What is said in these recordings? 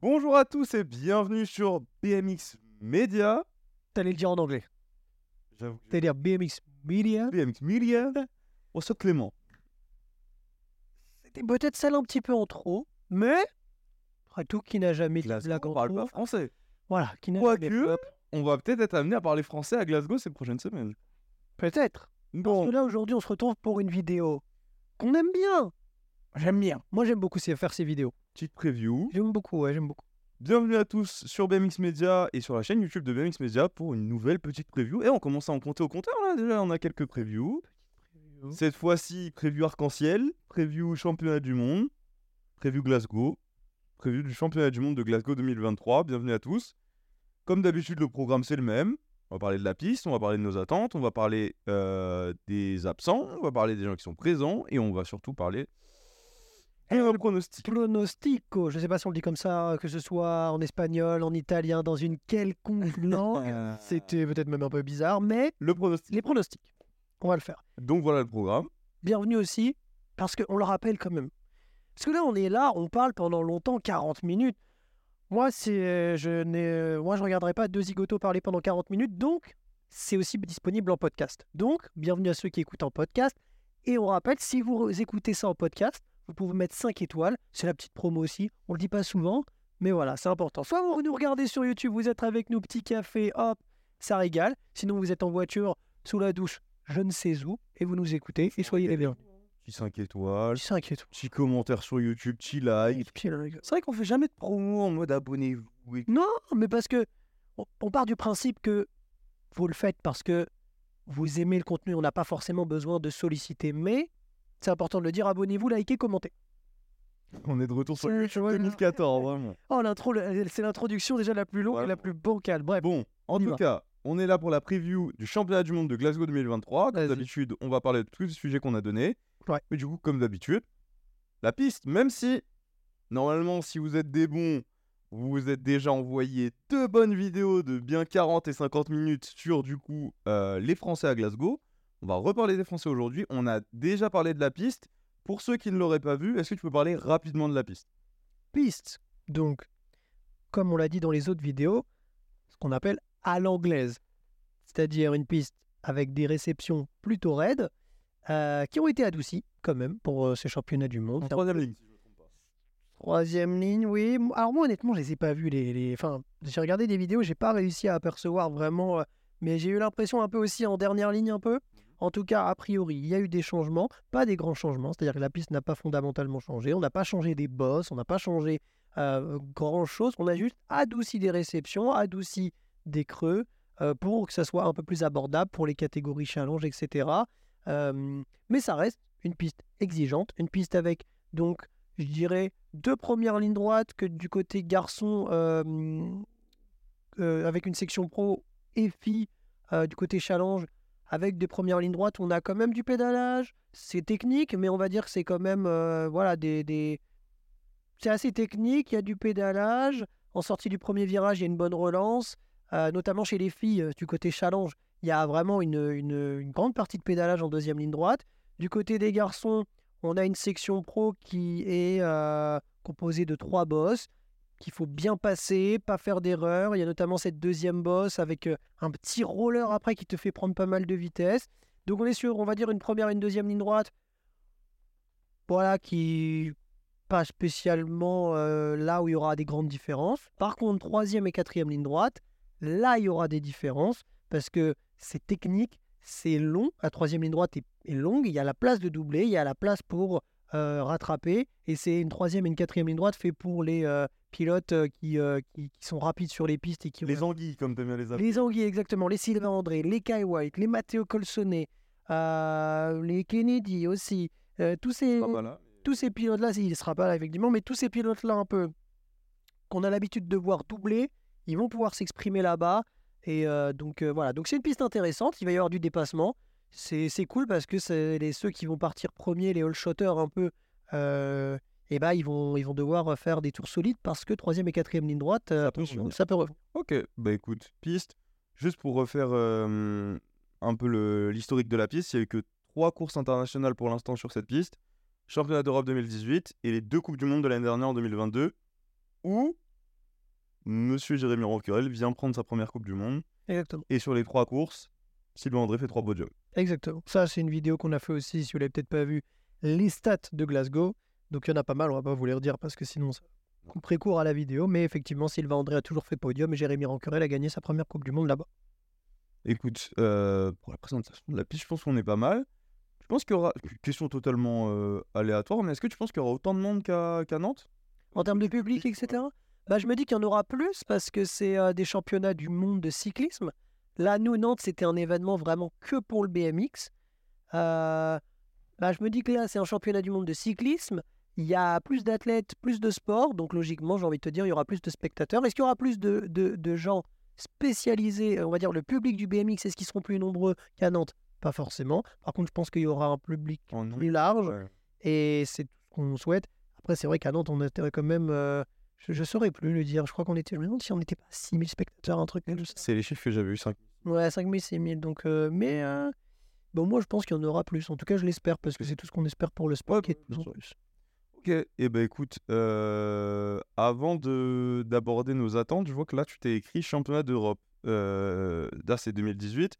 Bonjour à tous et bienvenue sur BMX Media. T'allais le dire en anglais. J'avoue. T'allais dire BMX Media. BMX Media. Ça Clément. C'était peut-être celle un petit peu en trop, mais après tout, qui n'a jamais dit blague on en parle trop. pas français. Voilà, qui n'a jamais. On va peut-être être amené à parler français à Glasgow ces prochaines semaines. Peut-être. Parce Bon, que là, aujourd'hui, on se retrouve pour une vidéo qu'on aime bien. J'aime bien. Moi, j'aime beaucoup faire ces vidéos. Petite preview. J'aime beaucoup, ouais, j'aime beaucoup. Bienvenue à tous sur BMX Media et sur la chaîne YouTube de BMX Media pour une nouvelle petite preview. Et on commence à en compter au compteur là déjà, on a quelques previews. Cette fois-ci, preview arc-en-ciel, preview championnat du monde, preview Glasgow, preview du championnat du monde de Glasgow 2023. Bienvenue à tous. Comme d'habitude, le programme c'est le même. On va parler de la piste, on va parler de nos attentes, on va parler euh, des absents, on va parler des gens qui sont présents et on va surtout parler un pronostic. Pronostico, je sais pas si on le dit comme ça, que ce soit en espagnol, en italien, dans une quelconque langue. C'était peut-être même un peu bizarre, mais Le pronostic. les pronostics, on va le faire. Donc voilà le programme. bienvenue aussi, parce qu'on le rappelle quand même. Parce que là, on est là, on parle pendant longtemps, 40 minutes. Moi, c'est, je n'ai, moi, je regarderai pas deux zigotos parler pendant 40 minutes, donc c'est aussi disponible en podcast. Donc, bienvenue à ceux qui écoutent en podcast. Et on rappelle, si vous écoutez ça en podcast, vous pouvez mettre 5 étoiles. C'est la petite promo aussi. On le dit pas souvent, mais voilà, c'est important. Soit vous nous regardez sur YouTube, vous êtes avec nous, petit café, hop, ça régale. Sinon, vous êtes en voiture, sous la douche, je ne sais où, et vous nous écoutez, et soyez les bienvenus. Petit 5 étoiles. 5 étoiles. Petit commentaire sur YouTube, petit like. C'est vrai qu'on fait jamais de promo en mode abonnez-vous. et- Non, mais parce que on part du principe que vous le faites parce que vous aimez le contenu. On n'a pas forcément besoin de solliciter, mais c'est important de le dire. Abonnez-vous, likez, commentez. On est de retour sur YouTube voilà. 2014, vraiment. Oh, l'intro, c'est l'introduction déjà la plus longue Ouais. et la plus bancale. Bref, Bon, en tout va. cas, on est là pour la preview du championnat du monde de Glasgow 2023. Comme d'habitude, on va parler de tous les sujets qu'on a donnés. Ouais. Mais du coup, comme d'habitude, la piste, même si, normalement, si vous êtes des bons, vous vous êtes déjà envoyé deux bonnes vidéos de bien 40 et 50 minutes sur, du coup, euh, les Français à Glasgow. On va reparler des Français aujourd'hui. On a déjà parlé de la piste. Pour ceux qui ne l'auraient pas vu, est-ce que tu peux parler rapidement de la piste? Piste. Donc, comme on l'a dit dans les autres vidéos, ce qu'on appelle à l'anglaise. C'est-à-dire une piste avec des réceptions plutôt raides, euh, qui ont été adoucies quand même pour euh, ces championnats du monde. En troisième ligne. Troisième ligne, oui. Alors moi, honnêtement, je les ai pas vus. Les, les... Enfin, j'ai regardé des vidéos, j'ai pas réussi à apercevoir vraiment. euh, Mais j'ai eu l'impression un peu aussi en dernière ligne, un peu. En tout cas, a priori, il y a eu des changements, pas des grands changements. C'est-à-dire que la piste n'a pas fondamentalement changé. On n'a pas changé des bosses, on n'a pas changé euh, grand-chose. On a juste adouci des réceptions, adouci des creux euh, pour que ça soit un peu plus abordable pour les catégories challenge, etc. Mais ça reste une piste exigeante, une piste avec donc je dirais, deux premières lignes droites que du côté garçon, euh, avec une section pro et filles du côté challenge, avec des premières lignes droites, on a quand même du pédalage. C'est technique, mais on va dire que c'est quand même, euh, voilà, des, des... c'est assez technique. Il y a du pédalage. En sortie du premier virage, il y a une bonne relance, euh, notamment chez les filles euh, du côté challenge. Il y a vraiment une, grande partie de pédalage en deuxième ligne droite. Du côté des garçons, on a une section pro qui est composée de trois bosses qu'il faut bien passer, pas faire d'erreur. Il y a notamment cette deuxième bosse avec euh, un petit roller après qui te fait prendre pas mal de vitesse. Donc on est sur, on va dire, une première et une deuxième ligne droite. Voilà, qui pas spécialement euh, là où il y aura des grandes différences. Par contre, troisième et quatrième ligne droite, là il y aura des différences parce que c'est technique, c'est long. La troisième ligne droite est, longue, il y a la place de doubler, il y a la place pour euh, rattraper. Et c'est une troisième et une quatrième ligne droite fait pour les pilotes euh, qui, euh, qui, qui sont rapides sur les pistes et qui Les anguilles, comme t'aimes bien les appeler. les Anguilles, exactement. Les Sylvain André, les Kai White, les Matteo Colsonnet, euh, les Kennedy aussi. tous ces, là. tous ces pilotes-là, il ne sera pas là effectivement, mais tous ces pilotes-là un peu qu'on a l'habitude de voir doubler, ils vont pouvoir s'exprimer là-bas. Et euh, donc euh, voilà, donc c'est une piste intéressante, il va y avoir du dépassement. C'est c'est cool parce que c'est les, ceux qui vont partir premiers, les all-shotters un peu, euh, et ben ils, vont, ils vont devoir faire des tours solides parce que troisième et quatrième ligne droite, euh, Ça peut attention, revenir. ça peut revenir. Ok, bah écoute, piste. Juste pour refaire euh, un peu l'historique de la piste, il n'y a eu que trois courses internationales pour l'instant sur cette piste. Championnat d'Europe 2018 et les deux Coupes du Monde de l'année dernière en 2022, où Monsieur Jérémy Roquerel vient prendre sa première Coupe du Monde. Exactement. Et sur les trois courses, Sylvain André fait trois podiums. Exactement. Ça, c'est une vidéo qu'on a fait aussi, si vous l'avez peut-être pas vu, les stats de Glasgow. Donc il y en a pas mal, on va pas vous les redire parce que sinon ça couperait court à la vidéo. Mais effectivement, Sylvain André a toujours fait podium et Jérémy Rancurel a gagné sa première Coupe du Monde là-bas. Écoute, euh, pour la présentation de la piste, je pense qu'on est pas mal. Je pense qu'il y aura. Question totalement euh, aléatoire, mais est-ce que tu penses qu'il y aura autant de monde qu'à Nantes? En termes de public, etc. Bah, je me dis qu'il y en aura plus parce que c'est euh, des championnats du monde de cyclisme. Là, nous, Nantes, c'était un événement vraiment que pour le BMX. Euh, bah, je me dis que là, c'est un championnat du monde de cyclisme. Il y a plus d'athlètes, plus de sport. Donc, logiquement, j'ai envie de te dire, il y aura plus de spectateurs. Est-ce qu'il y aura plus de, de, de gens spécialisés On va dire le public du BMX, est-ce qu'ils seront plus nombreux qu'à Nantes? Pas forcément. Par contre, je pense qu'il y aura un public nombre plus large. Ouais. Et c'est tout ce qu'on souhaite. Après, c'est vrai qu'à Nantes, on était quand même. euh, je ne saurais plus le dire. Je crois qu'on était. Je me demande si on n'était pas 6000 spectateurs, un truc comme ça. C'est les chiffres que j'avais eu 5 Ouais, 5000, 6000. Donc, euh, mais. euh, bon, moi, je pense qu'il y en aura plus. En tout cas, je l'espère parce que c'est tout ce qu'on espère pour le sport Ouais, qui est de plus en plus. Ok, et ben écoute, euh, avant de d'aborder nos attentes, je vois que là tu t'es écrit championnat d'Europe. Euh, là c'est 2018.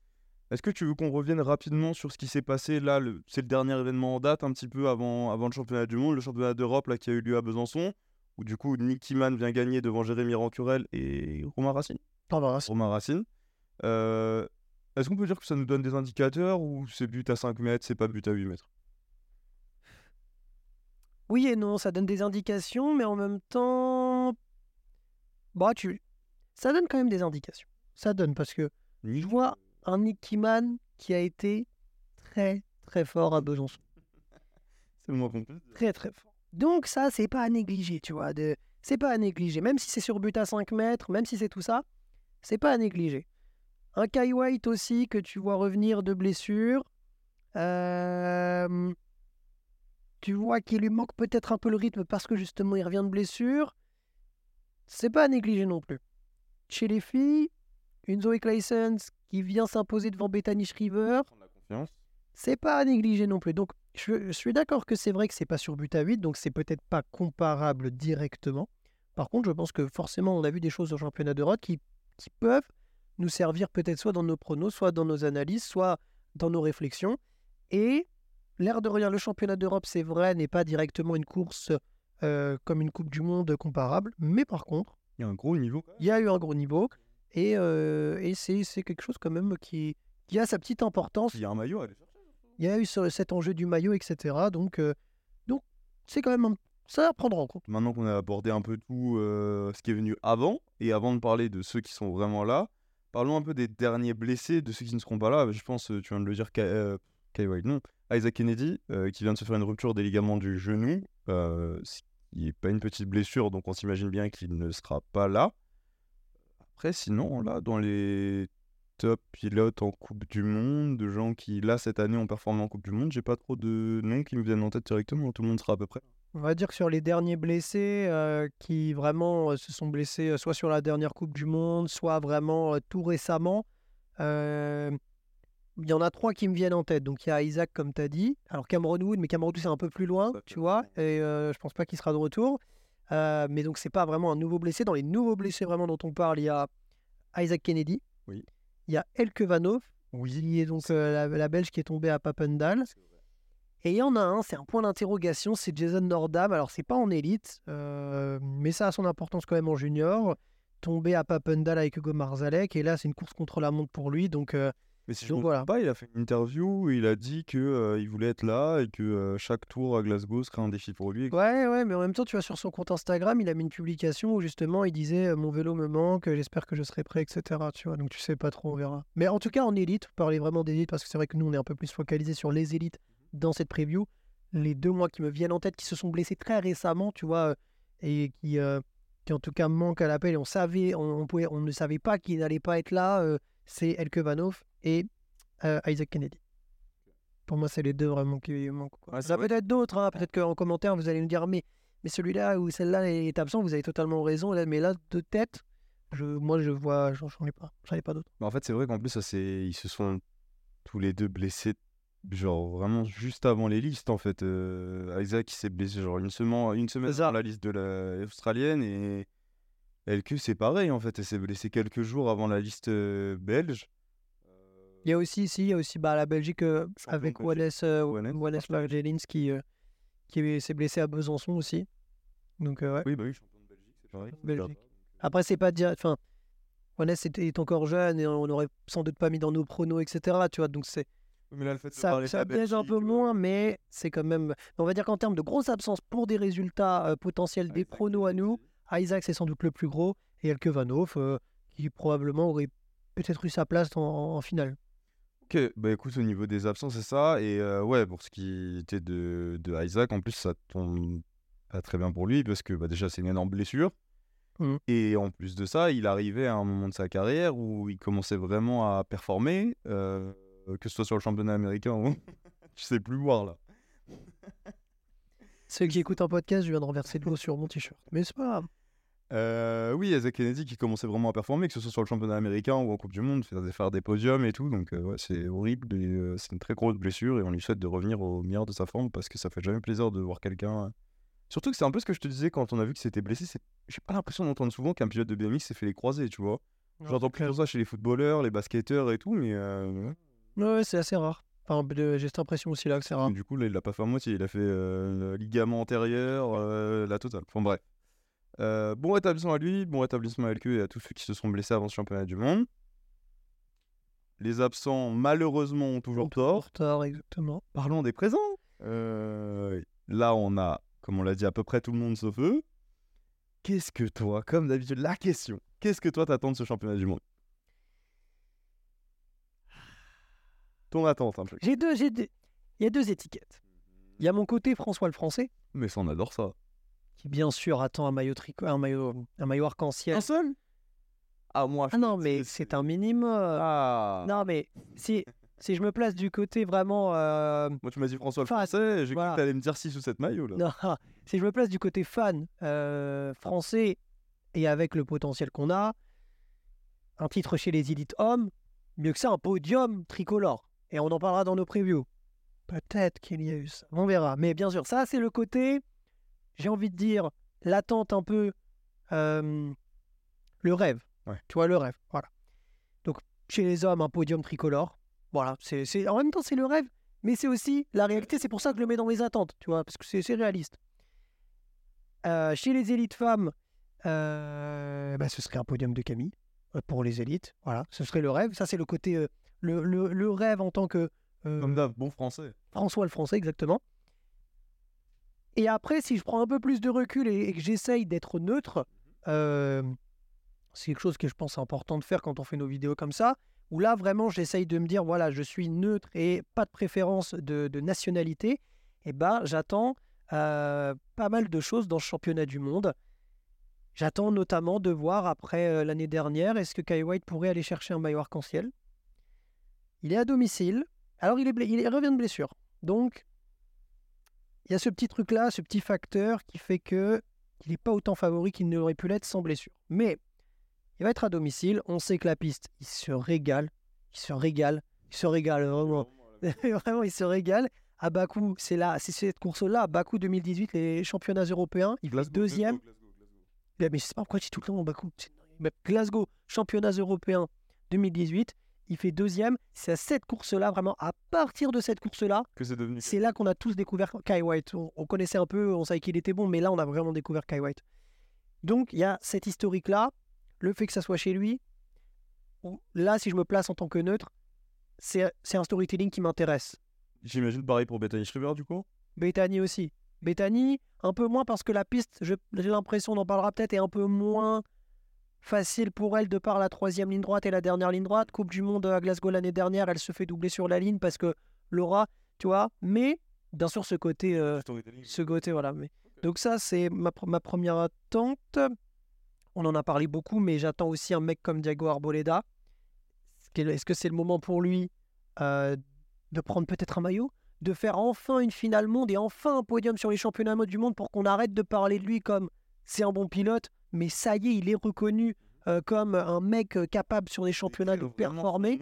Est-ce que tu veux qu'on revienne rapidement sur ce qui s'est passé là le- C'est le dernier événement en date, un petit peu avant, avant le championnat du monde, le championnat d'Europe là qui a eu lieu à Besançon, où du coup Nicky Mann vient gagner devant Jérémy Rancurel et Romain Racine? Verra. si- Romain Racine. Euh, Est-ce qu'on peut dire que ça nous donne des indicateurs ou c'est but à 5 mètres, c'est pas but à 8 mètres? Oui et non, ça donne des indications, mais en même temps. Bah, tu. Ça donne quand même des indications. Ça donne parce que je vois un Nicky Mann qui a été très, très fort à Besançon. C'est le moins dire. très très fort. Donc ça, c'est pas à négliger, tu vois. De... C'est pas à négliger. Même si c'est sur but à 5 mètres, même si c'est tout ça, c'est pas à négliger. Un Kai White aussi que tu vois revenir de blessure. Euh, Tu vois qu'il lui manque peut-être un peu le rythme parce que justement il revient de blessure. C'est pas à négliger non plus. Chez les filles, une Zoe Claessens qui vient s'imposer devant Bethany Shriver, c'est pas à négliger non plus. Donc, je, je suis d'accord que c'est vrai que c'est pas sur but à 8, donc c'est peut-être pas comparable directement. Par contre, je pense que forcément, on a vu des choses au championnat d'Europe qui, qui peuvent nous servir peut-être soit dans nos pronos, soit dans nos analyses, soit dans nos réflexions. Et l'air de rien, le championnat d'Europe, c'est vrai, n'est pas directement une course euh, comme une Coupe du Monde comparable. Mais par contre, Il y a un gros niveau. il y a eu un gros niveau. Et, euh, et c'est quelque chose quand même qui, qui a sa petite importance Il y a un maillot chercher. il y a eu ce- cet enjeu du maillot, etc. Donc, euh, donc c'est quand même un- ça à prendre en compte. Maintenant qu'on a abordé un peu tout ce qui est venu avant, et avant de parler de ceux qui sont vraiment là, parlons un peu des derniers blessés, de ceux qui ne seront pas là. Je pense, tu viens de le dire, Non. Isaac Kennedy, euh, qui vient de se faire une rupture des ligaments du genou, euh, qui n'est pas une petite blessure, donc on s'imagine bien qu'il ne sera pas là. Après, sinon, là, dans les top pilotes en Coupe du Monde, de gens qui, là, cette année, ont performé en Coupe du Monde, j'ai pas trop de noms qui me viennent en tête directement. Tout le monde sera à peu près. On va dire que sur les derniers blessés euh, qui vraiment euh, se sont blessés, soit sur la dernière Coupe du Monde, soit vraiment tout récemment, il y en a trois qui me viennent en tête. Donc il y a Isaac, comme tu as dit. Alors Cameron Wood, mais Cameron Wood, c'est un peu plus loin, tu vois. Et euh, je pense pas qu'il sera de retour. Euh, mais donc c'est pas vraiment un nouveau blessé. Dans les nouveaux blessés vraiment dont on parle, il y a Isaac Kennedy. Oui. Il y a Elke Vanov, qui est donc euh, la, la Belge qui est tombée à Papendal. Et il y en a un, c'est un point d'interrogation, c'est Jason Nordam. Alors, c'est pas en élite, euh, mais ça a son importance quand même en junior. Tombé à Papendal avec Hugo Marzalek, et là, c'est une course contre la montre pour lui. Donc, Mais si je ne voilà. pas, il a fait une interview où il a dit que euh, il voulait être là et que euh, chaque tour à Glasgow serait un défi pour lui. ouais, ouais, mais en même temps, tu vois, sur son compte Instagram, il a mis une publication où justement, il disait euh, Mon vélo me manque, j'espère que je serai prêt, etc. Tu vois, donc tu sais pas trop, on verra. Mais en tout cas, en élite, vous parlez vraiment d'élite, parce que c'est vrai que nous, on est un peu plus focalisé sur les élites dans cette preview. Les deux mois qui me viennent en tête, qui se sont blessés très récemment, tu vois, euh, et qui, euh, qui en tout cas manquent à l'appel, on savait, on, on pouvait, on ne savait pas qu'il n'allait pas être là, c'est Elke Vanov et euh, Isaac Kennedy. Pour moi, c'est les deux vraiment qui manquent. quoi. Ouais, Il c'est y en a vrai. peut-être d'autres, hein, peut-être qu'en commentaire, vous allez nous dire, mais, mais celui-là ou celle-là est absent, vous avez totalement raison, là, mais là, de tête, je, moi, je vois, j'en ai pas, j'en ai pas d'autres. Mais en fait, c'est vrai qu'en plus, ça, ils se sont tous les deux blessés, genre vraiment juste avant les listes. En fait, Euh, Isaac il s'est blessé genre une semaine, une semaine ça. avant la liste de la australienne et Elke, c'est pareil en fait. Elle s'est blessée quelques jours avant la liste belge. Il y a aussi, si, il y a aussi bah, la Belgique euh, avec. Wallace, euh, Wallace, qui, euh, qui s'est blessé à Besançon aussi. Donc, ouais. Oui, bah oui, champion de Belgique, c'est pareil. Belgique. Après, c'est pas dire. Enfin, Wallace était, est encore jeune et on n'aurait sans doute pas mis dans nos pronos, etc. Tu vois, donc c'est Oui, mais là, le fait de ça, ça piège un peu moins, euh, mais c'est quand même. On va dire qu'en termes de grosses absences pour des résultats potentiels des pronos à nous, Isaac c'est sans doute le plus gros et Elke Vanhoff euh, qui probablement aurait peut-être eu sa place en, en finale. Ok, bah écoute, au niveau des absences, c'est ça. Et euh, ouais, pour ce qui était de, de Isaac, en plus, ça tombe pas très bien pour lui parce que bah, déjà, c'est une énorme blessure. Mhm. Et en plus de ça, il arrivait à un moment de sa carrière où il commençait vraiment à performer, euh, que ce soit sur le championnat américain ou. Je sais plus voir là. Ceux qui écoutent un podcast, je viens de renverser de l'eau sur mon t-shirt. Mais c'est pas grave. Euh, oui, Isaac Kennedy qui commençait vraiment à performer, que ce soit sur le championnat américain ou en Coupe du Monde, faire des, faire des podiums et tout. Donc, euh, ouais, c'est horrible. euh, c'est une très grosse blessure et on lui souhaite de revenir au meilleur de sa forme parce que ça fait jamais plaisir de voir quelqu'un. euh. Surtout que c'est un peu ce que je te disais quand on a vu que c'était blessé. J'ai pas l'impression d'entendre souvent qu'un pilote de BMX s'est fait les croisés, tu vois. J'entends plutôt ça chez les footballeurs, les basketteurs et tout, mais euh, Ouais, c'est assez rare. Enfin, j'ai cette impression aussi là que c'est rare. du coup, là, il l'a pas fait à moitié. Il a fait le ligament antérieur, la totale. Enfin, bref. Euh, bon rétablissement à lui, bon rétablissement à LQ et à tous ceux qui se sont blessés avant ce championnat du monde. Les absents, malheureusement, ont toujours tort. Tort, exactement. Parlons des présents. Euh, là, on a, comme on l'a dit, à peu près tout le monde sauf eux. Qu'est-ce que toi, comme d'habitude, la question, qu'est-ce que toi t'attends de ce championnat du monde? Ton attente un peu. J'ai deux, j'ai deux- Il y a deux étiquettes. Il y a mon côté François le Français, Mais ça, on adore ça. Qui bien sûr attend un maillot tricot, un maillot, un maillot arc-en-ciel. Un seul? Ah, moi, Ah non, mais c'est un minimum. Ah Non, mais si, si je me place du côté vraiment. euh, Moi, tu m'as dit François le Enfin, Français, j'ai voilà. cru que t'allais me dire 6 ou 7 maillots, là. non, si je me place du côté fan euh, français et avec le potentiel qu'on a, un titre chez les élites hommes, mieux que ça, un podium tricolore. Et on en parlera dans nos previews. Peut-être qu'il y a eu ça. On verra. Mais bien sûr, ça, c'est le côté, j'ai envie de dire, l'attente un peu, euh, le rêve. Ouais. Tu vois, le rêve. Voilà. Donc, chez les hommes, un podium tricolore. Voilà. C'est, en même temps, c'est le rêve, mais c'est aussi la réalité. C'est pour ça que je le mets dans les attentes, tu vois, parce que c'est, réaliste. Euh, chez les élites femmes, euh, bah, ce serait un podium de Camille pour les élites. Voilà, ce serait le rêve. Ça, c'est le côté, le, le- le rêve en tant que Comme d'hab, bon français. François le Français, exactement. Et après, si je prends un peu plus de recul et, que j'essaye d'être neutre, euh, c'est quelque chose que je pense important de faire quand on fait nos vidéos comme ça, où là, vraiment, j'essaye de me dire, voilà, je suis neutre et pas de préférence de, nationalité, et ben, j'attends euh, pas mal de choses dans ce championnat du monde. J'attends notamment de voir, après euh, l'année dernière, est-ce que Kai White pourrait aller chercher un maillot arc-en-ciel? Il est à domicile. Alors, il, est il revient de blessure. Donc, il y a ce petit truc-là, ce petit facteur qui fait que qu'il n'est pas autant favori qu'il n'aurait pu l'être sans blessure. Mais il va être à domicile. On sait que la piste, il se régale. Il se régale. Il se régale vraiment. vraiment, il se régale. À Bakou, c'est là, c'est cette course-là, à Bakou 2018, les championnats européens. Il fait deuxième. Mais mais je sais pas pourquoi je dis tout le temps Bakou. Glasgow, championnats européens 2018. Il fait deuxième. C'est à cette course-là, vraiment, à partir de cette course-là, Que c'est devenu. c'est là qu'on a tous découvert Kai White. On, on connaissait un peu, on savait qu'il était bon, mais là, on a vraiment découvert Kai White. Donc, il y a cet historique-là, le fait que ça soit chez lui. Là, si je me place en tant que neutre, c'est c'est un storytelling qui m'intéresse. J'imagine pareil pour Bethany Schreiber, du coup Bethany aussi. Bethany, un peu moins parce que la piste, je- j'ai l'impression, on en parlera peut-être, est un peu moins facile pour elle de par la troisième ligne droite et la dernière ligne droite. Coupe du Monde à Glasgow l'année dernière, elle se fait doubler sur la ligne parce que Laura, tu vois, mais bien sûr ce côté, euh, ce côté, voilà. Mais... Donc ça, c'est ma, ma première attente. On en a parlé beaucoup, mais j'attends aussi un mec comme Diago Arboleda. Est-ce que- Est-ce que c'est le moment pour lui euh, de prendre peut-être un maillot De faire enfin une finale monde et enfin un podium sur les championnats du monde pour qu'on arrête de parler de lui comme c'est un bon pilote, mais ça y est, il est reconnu euh, comme un mec euh, capable sur les championnats de performer.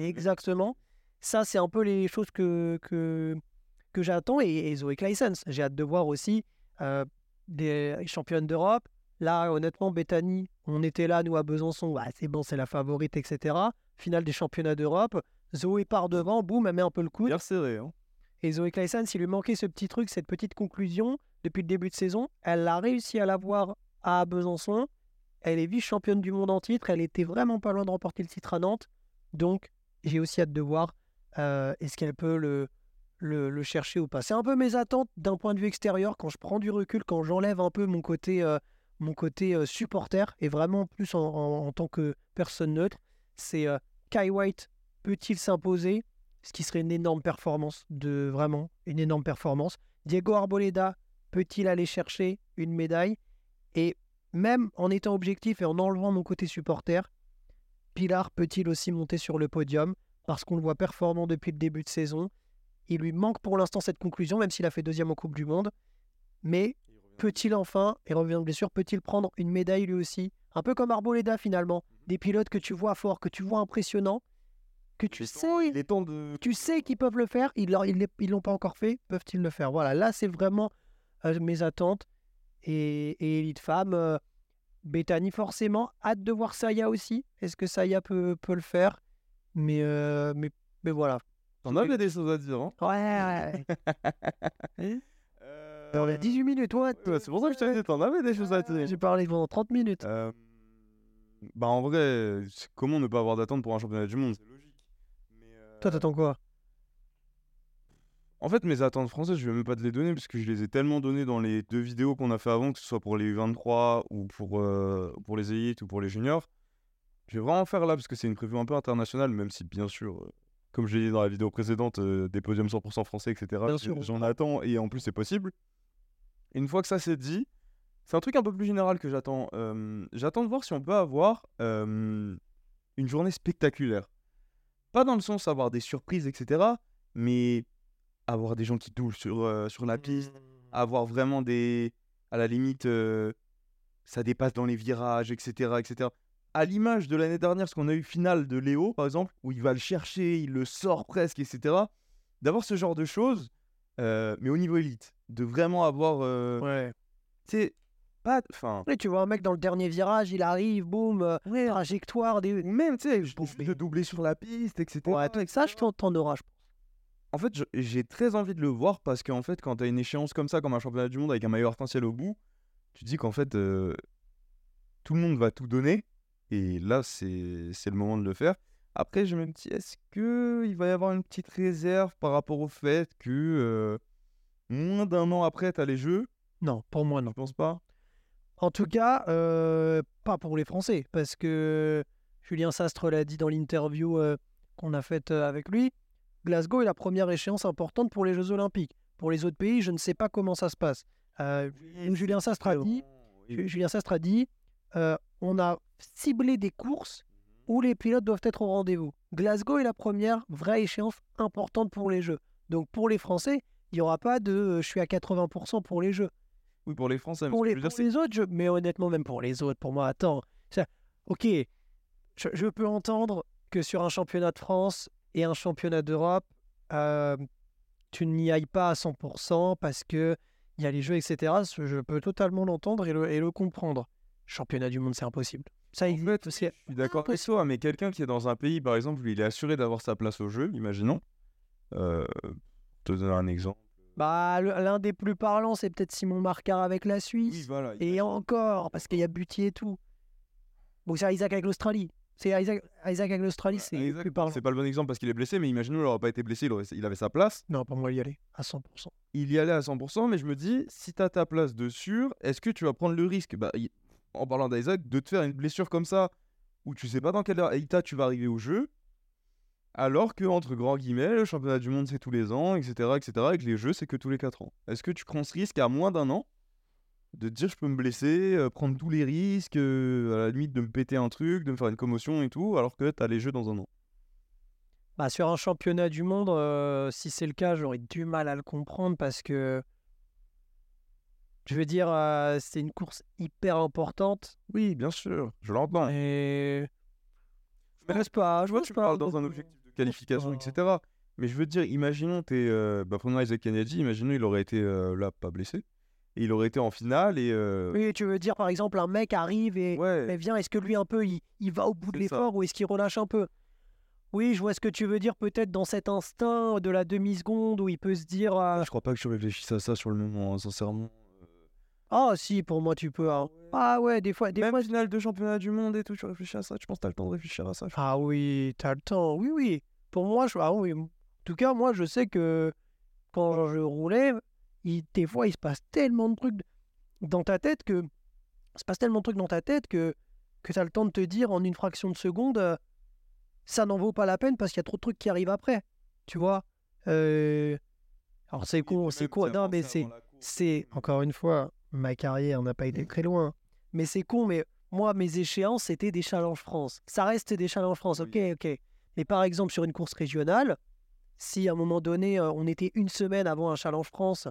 Exactement. Ça, c'est un peu les choses que, que, que j'attends. Et, et Zoé Claessens, j'ai hâte de voir aussi euh, des championnes d'Europe, Là, honnêtement, Bethany, on était là, nous, à Besançon. Bah, c'est bon, c'est la favorite, etc. Finale des championnats d'Europe. Zoé part devant, boum, elle met un peu le coup. Bien serré. Hein. Et Zoé Claesson, s'il lui manquait ce petit truc, cette petite conclusion, depuis le début de saison, elle a réussi à l'avoir à Besançon. Elle est vice-championne du monde en titre. Elle était vraiment pas loin de remporter le titre à Nantes. Donc, j'ai aussi hâte de voir euh, est-ce qu'elle peut le, le, chercher ou pas. C'est un peu mes attentes d'un point de vue extérieur quand je prends du recul, quand j'enlève un peu mon côté, euh, mon côté euh, supporter et vraiment plus en, tant que personne neutre. C'est Kai White peut-il s'imposer? Ce qui serait une énorme performance, de vraiment une énorme performance. Diego Arboleda peut-il aller chercher une médaille? Et même en étant objectif et en enlevant mon côté supporter, Pilar peut-il aussi monter sur le podium? Parce qu'on le voit performant depuis le début de saison. Il lui manque pour l'instant cette conclusion, même s'il a fait deuxième en Coupe du Monde. Mais peut-il enfin, et revient de blessure, peut-il prendre une médaille lui aussi? Un peu comme Arboleda finalement. Mhm. Des pilotes que tu vois forts, que tu vois impressionnants, que tu sais, de... tu sais qu'ils peuvent le faire, ils ne l'ont pas encore fait, peuvent-ils le faire? Voilà, là c'est vraiment euh, mes attentes. Et, et Elite Femme, euh, Bethany forcément, hâte de voir Saya aussi. Est-ce que Saya peut, peut le faire? Mais, euh, mais, mais voilà, T'en avais des choses à dire, hein Ouais, ouais. euh... On a 18 minutes, ouais. ouais c'est pour ça que je t'ai dit, t'en avais des choses à dire. J'ai parlé pendant 30 minutes. Euh... Bah en vrai, comment ne pas avoir d'attente pour un championnat du monde? C'est logique. Mais euh... Toi, t'attends quoi? En fait, mes attentes françaises, je vais même pas te les donner parce que je les ai tellement données dans les deux vidéos qu'on a fait avant, que ce soit pour les 23 ou pour, euh, pour les élites ou pour les juniors. Je vais vraiment faire là parce que c'est une prévue un peu internationale, même si bien sûr euh, comme je l'ai dit dans la vidéo précédente, euh, des podiums 100% français, etc. J'en attends et en plus c'est possible. une fois que ça c'est dit, c'est un truc un peu plus général que j'attends. J'attends de voir si on peut avoir une journée spectaculaire. Pas dans le sens avoir des surprises, etc. Mais avoir des gens qui doublent sur, sur la piste, mmh. avoir vraiment des... À la limite, ça dépasse dans les virages, etc. etc à l'image de l'année dernière, ce qu'on a eu finale de Léo, par exemple, où il va le chercher, il le sort presque, etc. D'avoir ce genre de choses, euh, mais au niveau élite, de vraiment avoir. Ouais. Tu sais, pas. Enfin. tu vois un mec dans le dernier virage, il arrive, boum, trajectoire, des... même, tu sais, de doubler sur la piste, etc. Ouais, avec ça, je t'en auras, je pense. En fait, j'ai très envie de le voir parce qu'en fait, quand tu as une échéance comme ça, comme un championnat du monde avec un maillot arc-en-ciel au bout, tu te dis qu'en fait, tout le monde va tout donner et là, c'est le moment de le faire. Après, je me dis, est-ce qu'il va y avoir une petite réserve par rapport au fait que euh, moins d'un an après, tu as les Jeux? Non, pour moi, non. Je pense pas? En tout cas, euh, pas pour les Français, parce que Julien Sastre l'a dit dans l'interview euh, qu'on a faite avec lui. Glasgow est la première échéance importante pour les Jeux Olympiques. Pour les autres pays, je ne sais pas comment ça se passe. Julien Sastre a dit, Julien Sastre a dit on a ciblé des courses où les pilotes doivent être au rendez-vous. Glasgow est la première vraie échéance importante pour les Jeux. Donc pour les Français, il n'y aura pas de euh, je suis à 80% pour les Jeux. Oui, pour les Français. Pour, les, autres, mais honnêtement, même pour les autres, pour moi, attends. ok, je, peux entendre que sur un championnat de France et un championnat d'Europe, euh, tu n'y ailles pas à 100% parce que il y a les jeux, etc. Je peux totalement l'entendre et le comprendre championnat du monde, c'est impossible. Ça existe. je suis d'accord avec toi, mais quelqu'un qui est dans un pays, par exemple, où il est assuré d'avoir sa place au jeu, imaginons. Euh, te donner un exemple. Bah, l'un des plus parlants, c'est peut-être Simon Marcard avec la Suisse. Oui, voilà, et encore, parce qu'il y a Butier et tout. Bon, c'est Isaac avec l'Australie. C'est Isaac, Isaac avec l'Australie, bah, c'est plus parlant. C'est pas le bon exemple parce qu'il est blessé, mais imaginons, il n'aurait pas été blessé, il, avait sa place. Non, pour moi, il y allait à 100%. Il y allait à 100%, mais je me dis, si tu as ta place de sûr, est-ce que tu vas prendre le risque? Bah, en parlant d'Isaac, de te faire une blessure comme ça, où tu sais pas dans quel état tu vas arriver au jeu, alors que, entre grands guillemets, le championnat du monde c'est tous les ans, etc., etc., et que les jeux c'est que tous les 4 ans. Est-ce que tu prends ce risque à moins d'un an? De dire je peux me blesser, euh, prendre tous les risques, euh, à la limite de me péter un truc, de me faire une commotion et tout, alors que tu as les jeux dans un an bah, Sur un championnat du monde, euh, si c'est le cas, j'aurais du mal à le comprendre parce que je veux dire, c'est une course hyper importante. Oui, bien sûr, je l'entends. Et je ne pas, je vois tu parles dans un objectif de qualification, etc. Mais je veux dire, imaginons, es, euh, bah, prenons Isaac Kennedy, imaginons il aurait été là, pas blessé. Et il aurait été en finale et. euh, Oui, tu veux dire par exemple un mec arrive et ouais. mais viens, est-ce que lui un peu il, il va au bout de l'effort ou est-ce qu'il relâche un peu? Oui, je vois ce que tu veux dire peut-être dans cet instinct de la demi-seconde où il peut se dire ah, Je crois pas que je réfléchisse à ça sur le moment, hein, sincèrement. Ah si, pour moi tu peux. hein. Ah ouais, des fois, des Même fois. finale de championnat du monde et tout, tu réfléchis à ça Tu penses que t'as le temps de réfléchir à ça Ah oui, t'as le temps. Oui, oui. Pour moi, je... ah oui. En tout cas, moi, je sais que quand je roulais, il- des fois, il se passe tellement de trucs dans ta tête que. Il se passe tellement de trucs dans ta tête que, que t'as le temps de te dire en une fraction de seconde, euh, ça n'en vaut pas la peine parce qu'il y a trop de trucs qui arrivent après. Tu vois Euh, Alors, c'est con, c'est con. Non, mais c'est. euh, encore une fois, ma carrière n'a pas été très loin. Mais c'est con, mais moi, mes échéances, c'était des challenges France. Ça reste des challenges France, ok, ok. Mais par exemple, sur une course régionale, si à un moment donné, on était une semaine avant un challenge France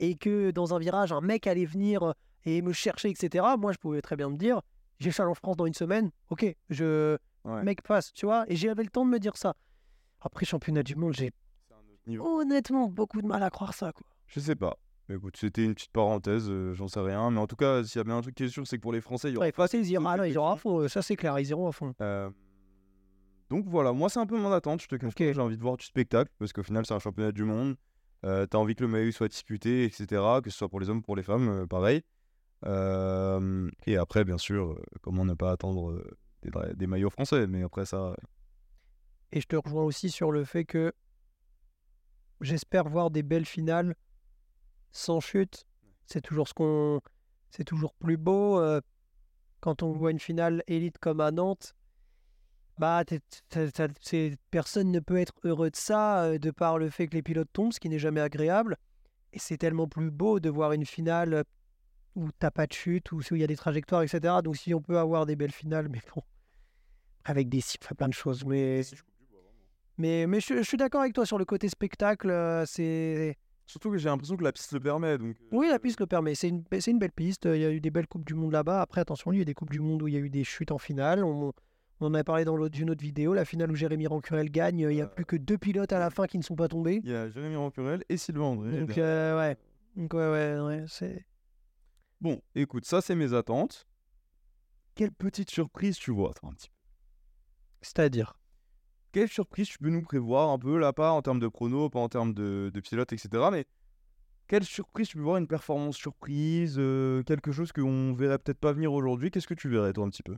et que dans un virage, un mec allait venir euh, et me chercher, etc., moi, je pouvais très bien me dire, j'ai challenge France dans une semaine, ok, je, Ouais. mec passe, tu vois, et j'avais le temps de me dire ça. Après, championnat du monde, j'ai honnêtement beaucoup de mal à croire ça, quoi. Je sais pas. Mais écoute, c'était une petite parenthèse, euh, j'en sais rien. Mais en tout cas, s'il y a bien un truc qui est sûr, c'est que pour les Français, il y aura Ouais, les pas Français, ils iront, ah non, ils iront à fond, euh, ça c'est clair, ils iront à fond. Euh, Donc voilà, moi c'est un peu mon attente, je te cache j'ai envie de voir du spectacle, parce qu'au final c'est un championnat du monde, euh, t'as envie que le maillot soit disputé, etc., que ce soit pour les hommes, pour les femmes, euh, pareil. Euh, Et après, bien sûr, euh, comment ne pas attendre des, des maillots français, mais après ça... Et je te rejoins aussi sur le fait que j'espère voir des belles finales sans chute. C'est toujours ce qu'on, c'est toujours plus beau quand on voit une finale élite comme à Nantes. Bah, personne ne peut être heureux de ça, euh, de par le fait que les pilotes tombent, ce qui n'est jamais agréable. Et c'est tellement plus beau de voir une finale euh, où t'as pas de chute, où où il y a des trajectoires, etc. Donc si on peut avoir des belles finales, mais bon, avec des siffles, plein de choses. Mais mais, mais je, je suis d'accord avec toi sur le côté spectacle. euh, c'est Surtout que j'ai l'impression que la piste le permet, donc... Oui, la piste le permet. C'est une, belle piste. Il y a eu des belles Coupes du Monde là-bas. Après, attention, il y a eu des Coupes du Monde où il y a eu des chutes en finale. On, on en a parlé dans une autre vidéo. La finale où Jérémy Rancurel gagne, il n'y a Euh, plus que deux pilotes à la fin qui ne sont pas tombés. Il y a Jérémy Rancurel et Sylvain André. Donc, euh, ouais. Donc, ouais, ouais, ouais. C'est... Bon, écoute, ça c'est mes attentes. Quelle petite surprise tu vois, toi, un petit peu? C'est-à-dire? Quelle surprise tu peux nous prévoir un peu là, pas en termes de chrono, pas en termes de, de pilote, etc. Mais quelle surprise tu peux voir, une performance surprise, euh, quelque chose qu'on verrait peut-être pas venir aujourd'hui? Qu'est-ce que tu verrais, toi, un petit peu?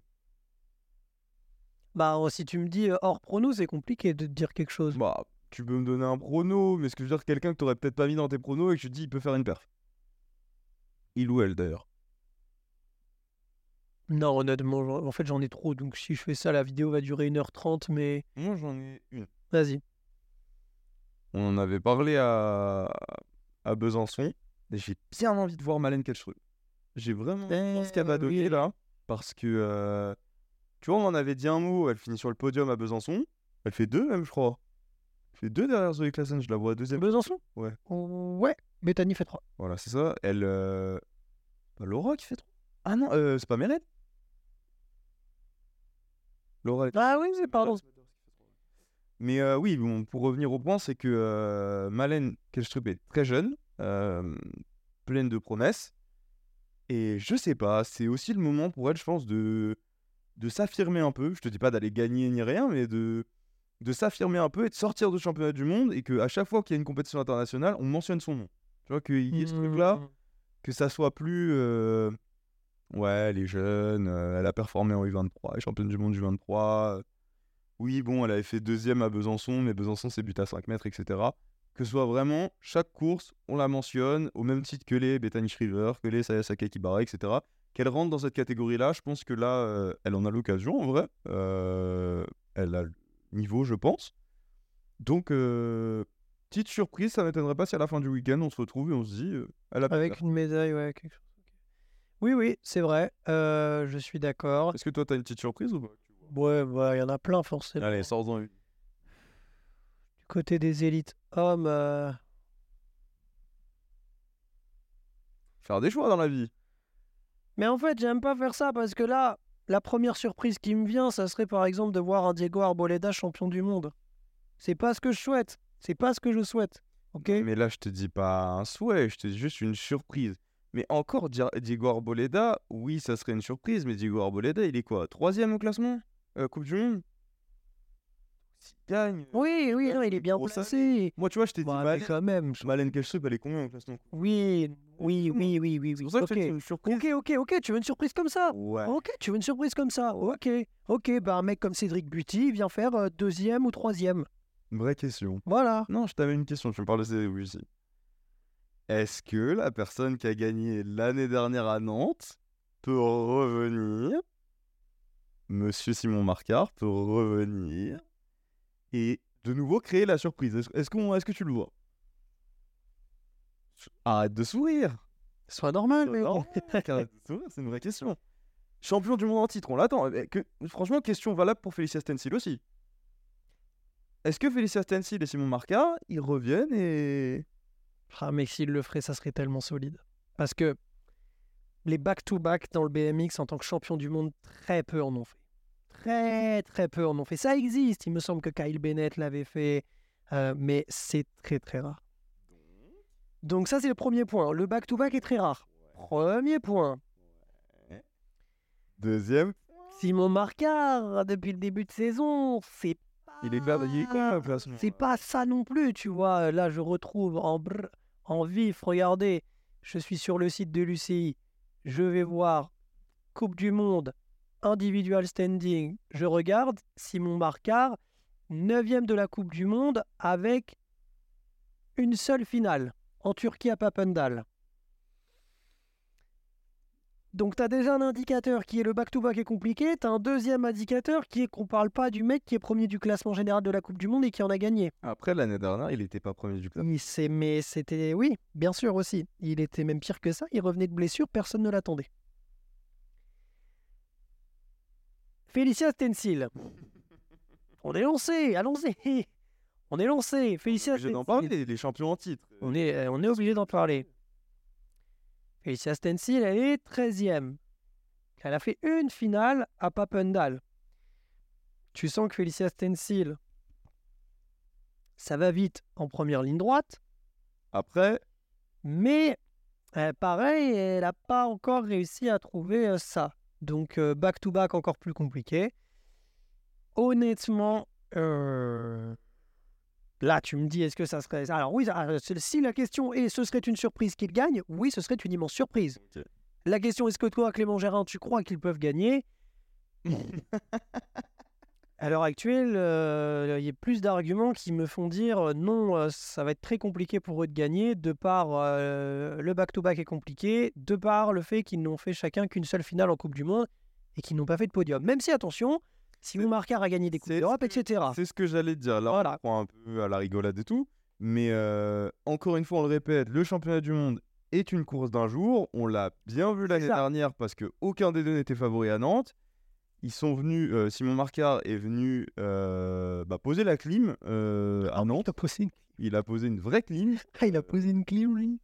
Bah, si tu me dis hors prono, c'est compliqué de te dire quelque chose. Bah, tu peux me donner un prono, mais ce que je veux dire, quelqu'un que t'aurais peut-être pas mis dans tes pronos et que tu te dis il peut faire une perf. Il ou elle d'ailleurs. Non, honnêtement, en fait, j'en ai trop. Donc, si je fais ça, la vidéo va durer 1h30. Mais Moi j'en ai une. vas-y. On en avait parlé à, à Besançon et j'ai bien envie de voir Malène Kelschrud. J'ai vraiment envie voir ce qu'elle va Eh donner là. Parce que, euh, tu vois, on en avait dit un mot, elle finit sur le podium à Besançon. Elle fait deux même, je crois. Elle fait deux derrière Zoé Klassen, je la vois deuxième. Besançon? Ouais. Ouais. Bethany fait 3. Voilà, c'est ça. Elle. Euh... bah, Laura qui fait trois. Ah non, euh, c'est pas Mélène Laura, elle Ah oui, c'est pardon. Mais euh, oui, bon, pour revenir au point, c'est que euh, Malène Kelstrup est très jeune, euh, pleine de promesses. Et je sais pas, c'est aussi le moment pour elle, je pense, de, de s'affirmer un peu. Je te dis pas d'aller gagner ni rien, mais de, de s'affirmer un peu et de sortir du championnat du monde. Et qu'à chaque fois qu'il y a une compétition internationale, on mentionne son nom. Tu vois, qu'il y ait ce truc-là, Mmh. que ça soit plus. euh, ouais, elle est jeune, euh, elle a performé en U23, elle est championne du monde du 23. euh, oui, bon, elle avait fait deuxième à Besançon, mais Besançon, c'est but à 5 mètres, etc. Que ce soit vraiment, chaque course, on la mentionne, au même titre que les Bethany Shriver, que les Sayasaka Kibara, etc. Qu'elle rentre dans cette catégorie-là, je pense que là, euh, elle en a l'occasion, en vrai. Euh, elle a le niveau, je pense. Donc, euh, petite surprise, ça m'étonnerait pas si à la fin du week-end, on se retrouve et on se dit, euh, elle a pu Avec une médaille, ouais, quelque chose. Oui, oui, c'est vrai. euh, je suis d'accord. Est-ce que toi, t'as une petite surprise ou pas? Ouais, ouais, il y en a plein forcément. Allez, sors-en une. Du côté des élites hommes, euh, Faire des choix dans la vie. Mais en fait, j'aime pas faire ça parce que là, la première surprise qui me vient, ça serait par exemple de voir un Diego Arboleda champion du monde. C'est pas ce que je souhaite. C'est pas ce que je souhaite. Ok? Mais là, je te dis pas un souhait, je te dis juste une surprise. Mais encore, Diego Arboleda, oui, ça serait une surprise, mais Diego Arboleda, il est quoi? Troisième au classement? Euh, Coupe du Monde? Gagne. euh, Oui, oui, non, il est bien placé. Moi, tu vois, je t'ai dit, Bah, Malen, quand même. je- Malen Kelstrup, elle est combien au classement Oui, oui, oui, oui, oui. C'est pour ça que une surprise. ok, ok, ok. Tu veux une surprise comme ça? Ouais. Ok, tu veux une surprise comme ça? Ok, ok. Bah, un mec comme Cédric Buty vient faire euh, deuxième ou troisième. Vraie question. Voilà. Non, je t'avais une question, tu me parles de oui, si. Est-ce que la personne qui a gagné l'année dernière à Nantes peut revenir? Monsieur Simon Marcard peut revenir et de nouveau créer la surprise. Est-ce qu'on, est-ce que tu le vois? Arrête de sourire. Sois normal, mais Non, arrête de sourire, c'est une vraie question. Champion du monde en titre, on l'attend. Que, franchement, question valable pour Félicia Stencil aussi. Est-ce que Félicia Stencil et Simon Marcard, ils reviennent et Ah, mais s'il le ferait, ça serait tellement solide. Parce que les back-to-back dans le BMX en tant que champion du monde, très peu en ont fait. Très, très peu en ont fait. Ça existe. Il me semble que Kyle Bennett l'avait fait. euh, mais c'est très, très rare. Donc, ça, c'est le premier point. Le back-to-back est très rare. Premier point. Deuxième, Simon Marcard, depuis le début de saison, c'est il est pas il est quoi c'est pas ça non plus, tu vois. Là, je retrouve en, brr- en vif, regardez, je suis sur le site de l'UCI, je vais voir Coupe du Monde, individual standing, je regarde Simon Marcard, 9 de la Coupe du Monde avec une seule finale en Turquie à Papendal. Donc tu as déjà un indicateur qui est le back-to-back est compliqué, tu as un deuxième indicateur qui est qu'on parle pas du mec qui est premier du classement général de la Coupe du Monde et qui en a gagné. Après l'année dernière, il était pas premier du s'est- mais c'était oui, bien sûr aussi. Il était même pire que ça, il revenait de blessure, personne ne l'attendait. Félicia Stencil. On est lancé, allons-y. On est lancé, Félicia Obligé d'en Stencil. parler, les champions en titre. On est, euh, on est obligé d'en parler. Félicia Stencil, elle est 13e. Elle a fait une finale à Papendal. Tu sens que Félicia Stencil, ça va vite en première ligne droite, Après, mais euh, pareil, elle n'a pas encore réussi à trouver euh, ça. Donc euh, back-to-back encore plus compliqué. Honnêtement, euh, là tu me dis est-ce que ça serait... Alors oui, ah, si la question est ce serait une surprise qu'il gagne, oui, ce serait une immense surprise. La question est-ce que toi, Clément Gérin, tu crois qu'ils peuvent gagner? À l'heure actuelle, euh, il y a plus d'arguments qui me font dire euh, non, euh, ça va être très compliqué pour eux de gagner, de par euh, le back-to-back est compliqué, de par le fait qu'ils n'ont fait chacun qu'une seule finale en Coupe du Monde et qu'ils n'ont pas fait de podium. Même si, attention, Simon Marcard a gagné des Coupes d'Europe, etc. c'est ce que j'allais dire. Là, Voilà. on prend un peu à la rigolade et tout. Mais encore une fois, on le répète, le championnat du monde est une course d'un jour. On l'a bien vu l'année dernière parce que aucun des deux n'était favori à Nantes. Ils sont venus, euh, Simon Marcard est venu euh, bah, poser la clim euh, à Nantes. Il a posé une, Il a posé une vraie clim. Ah, il a posé une clim, lui?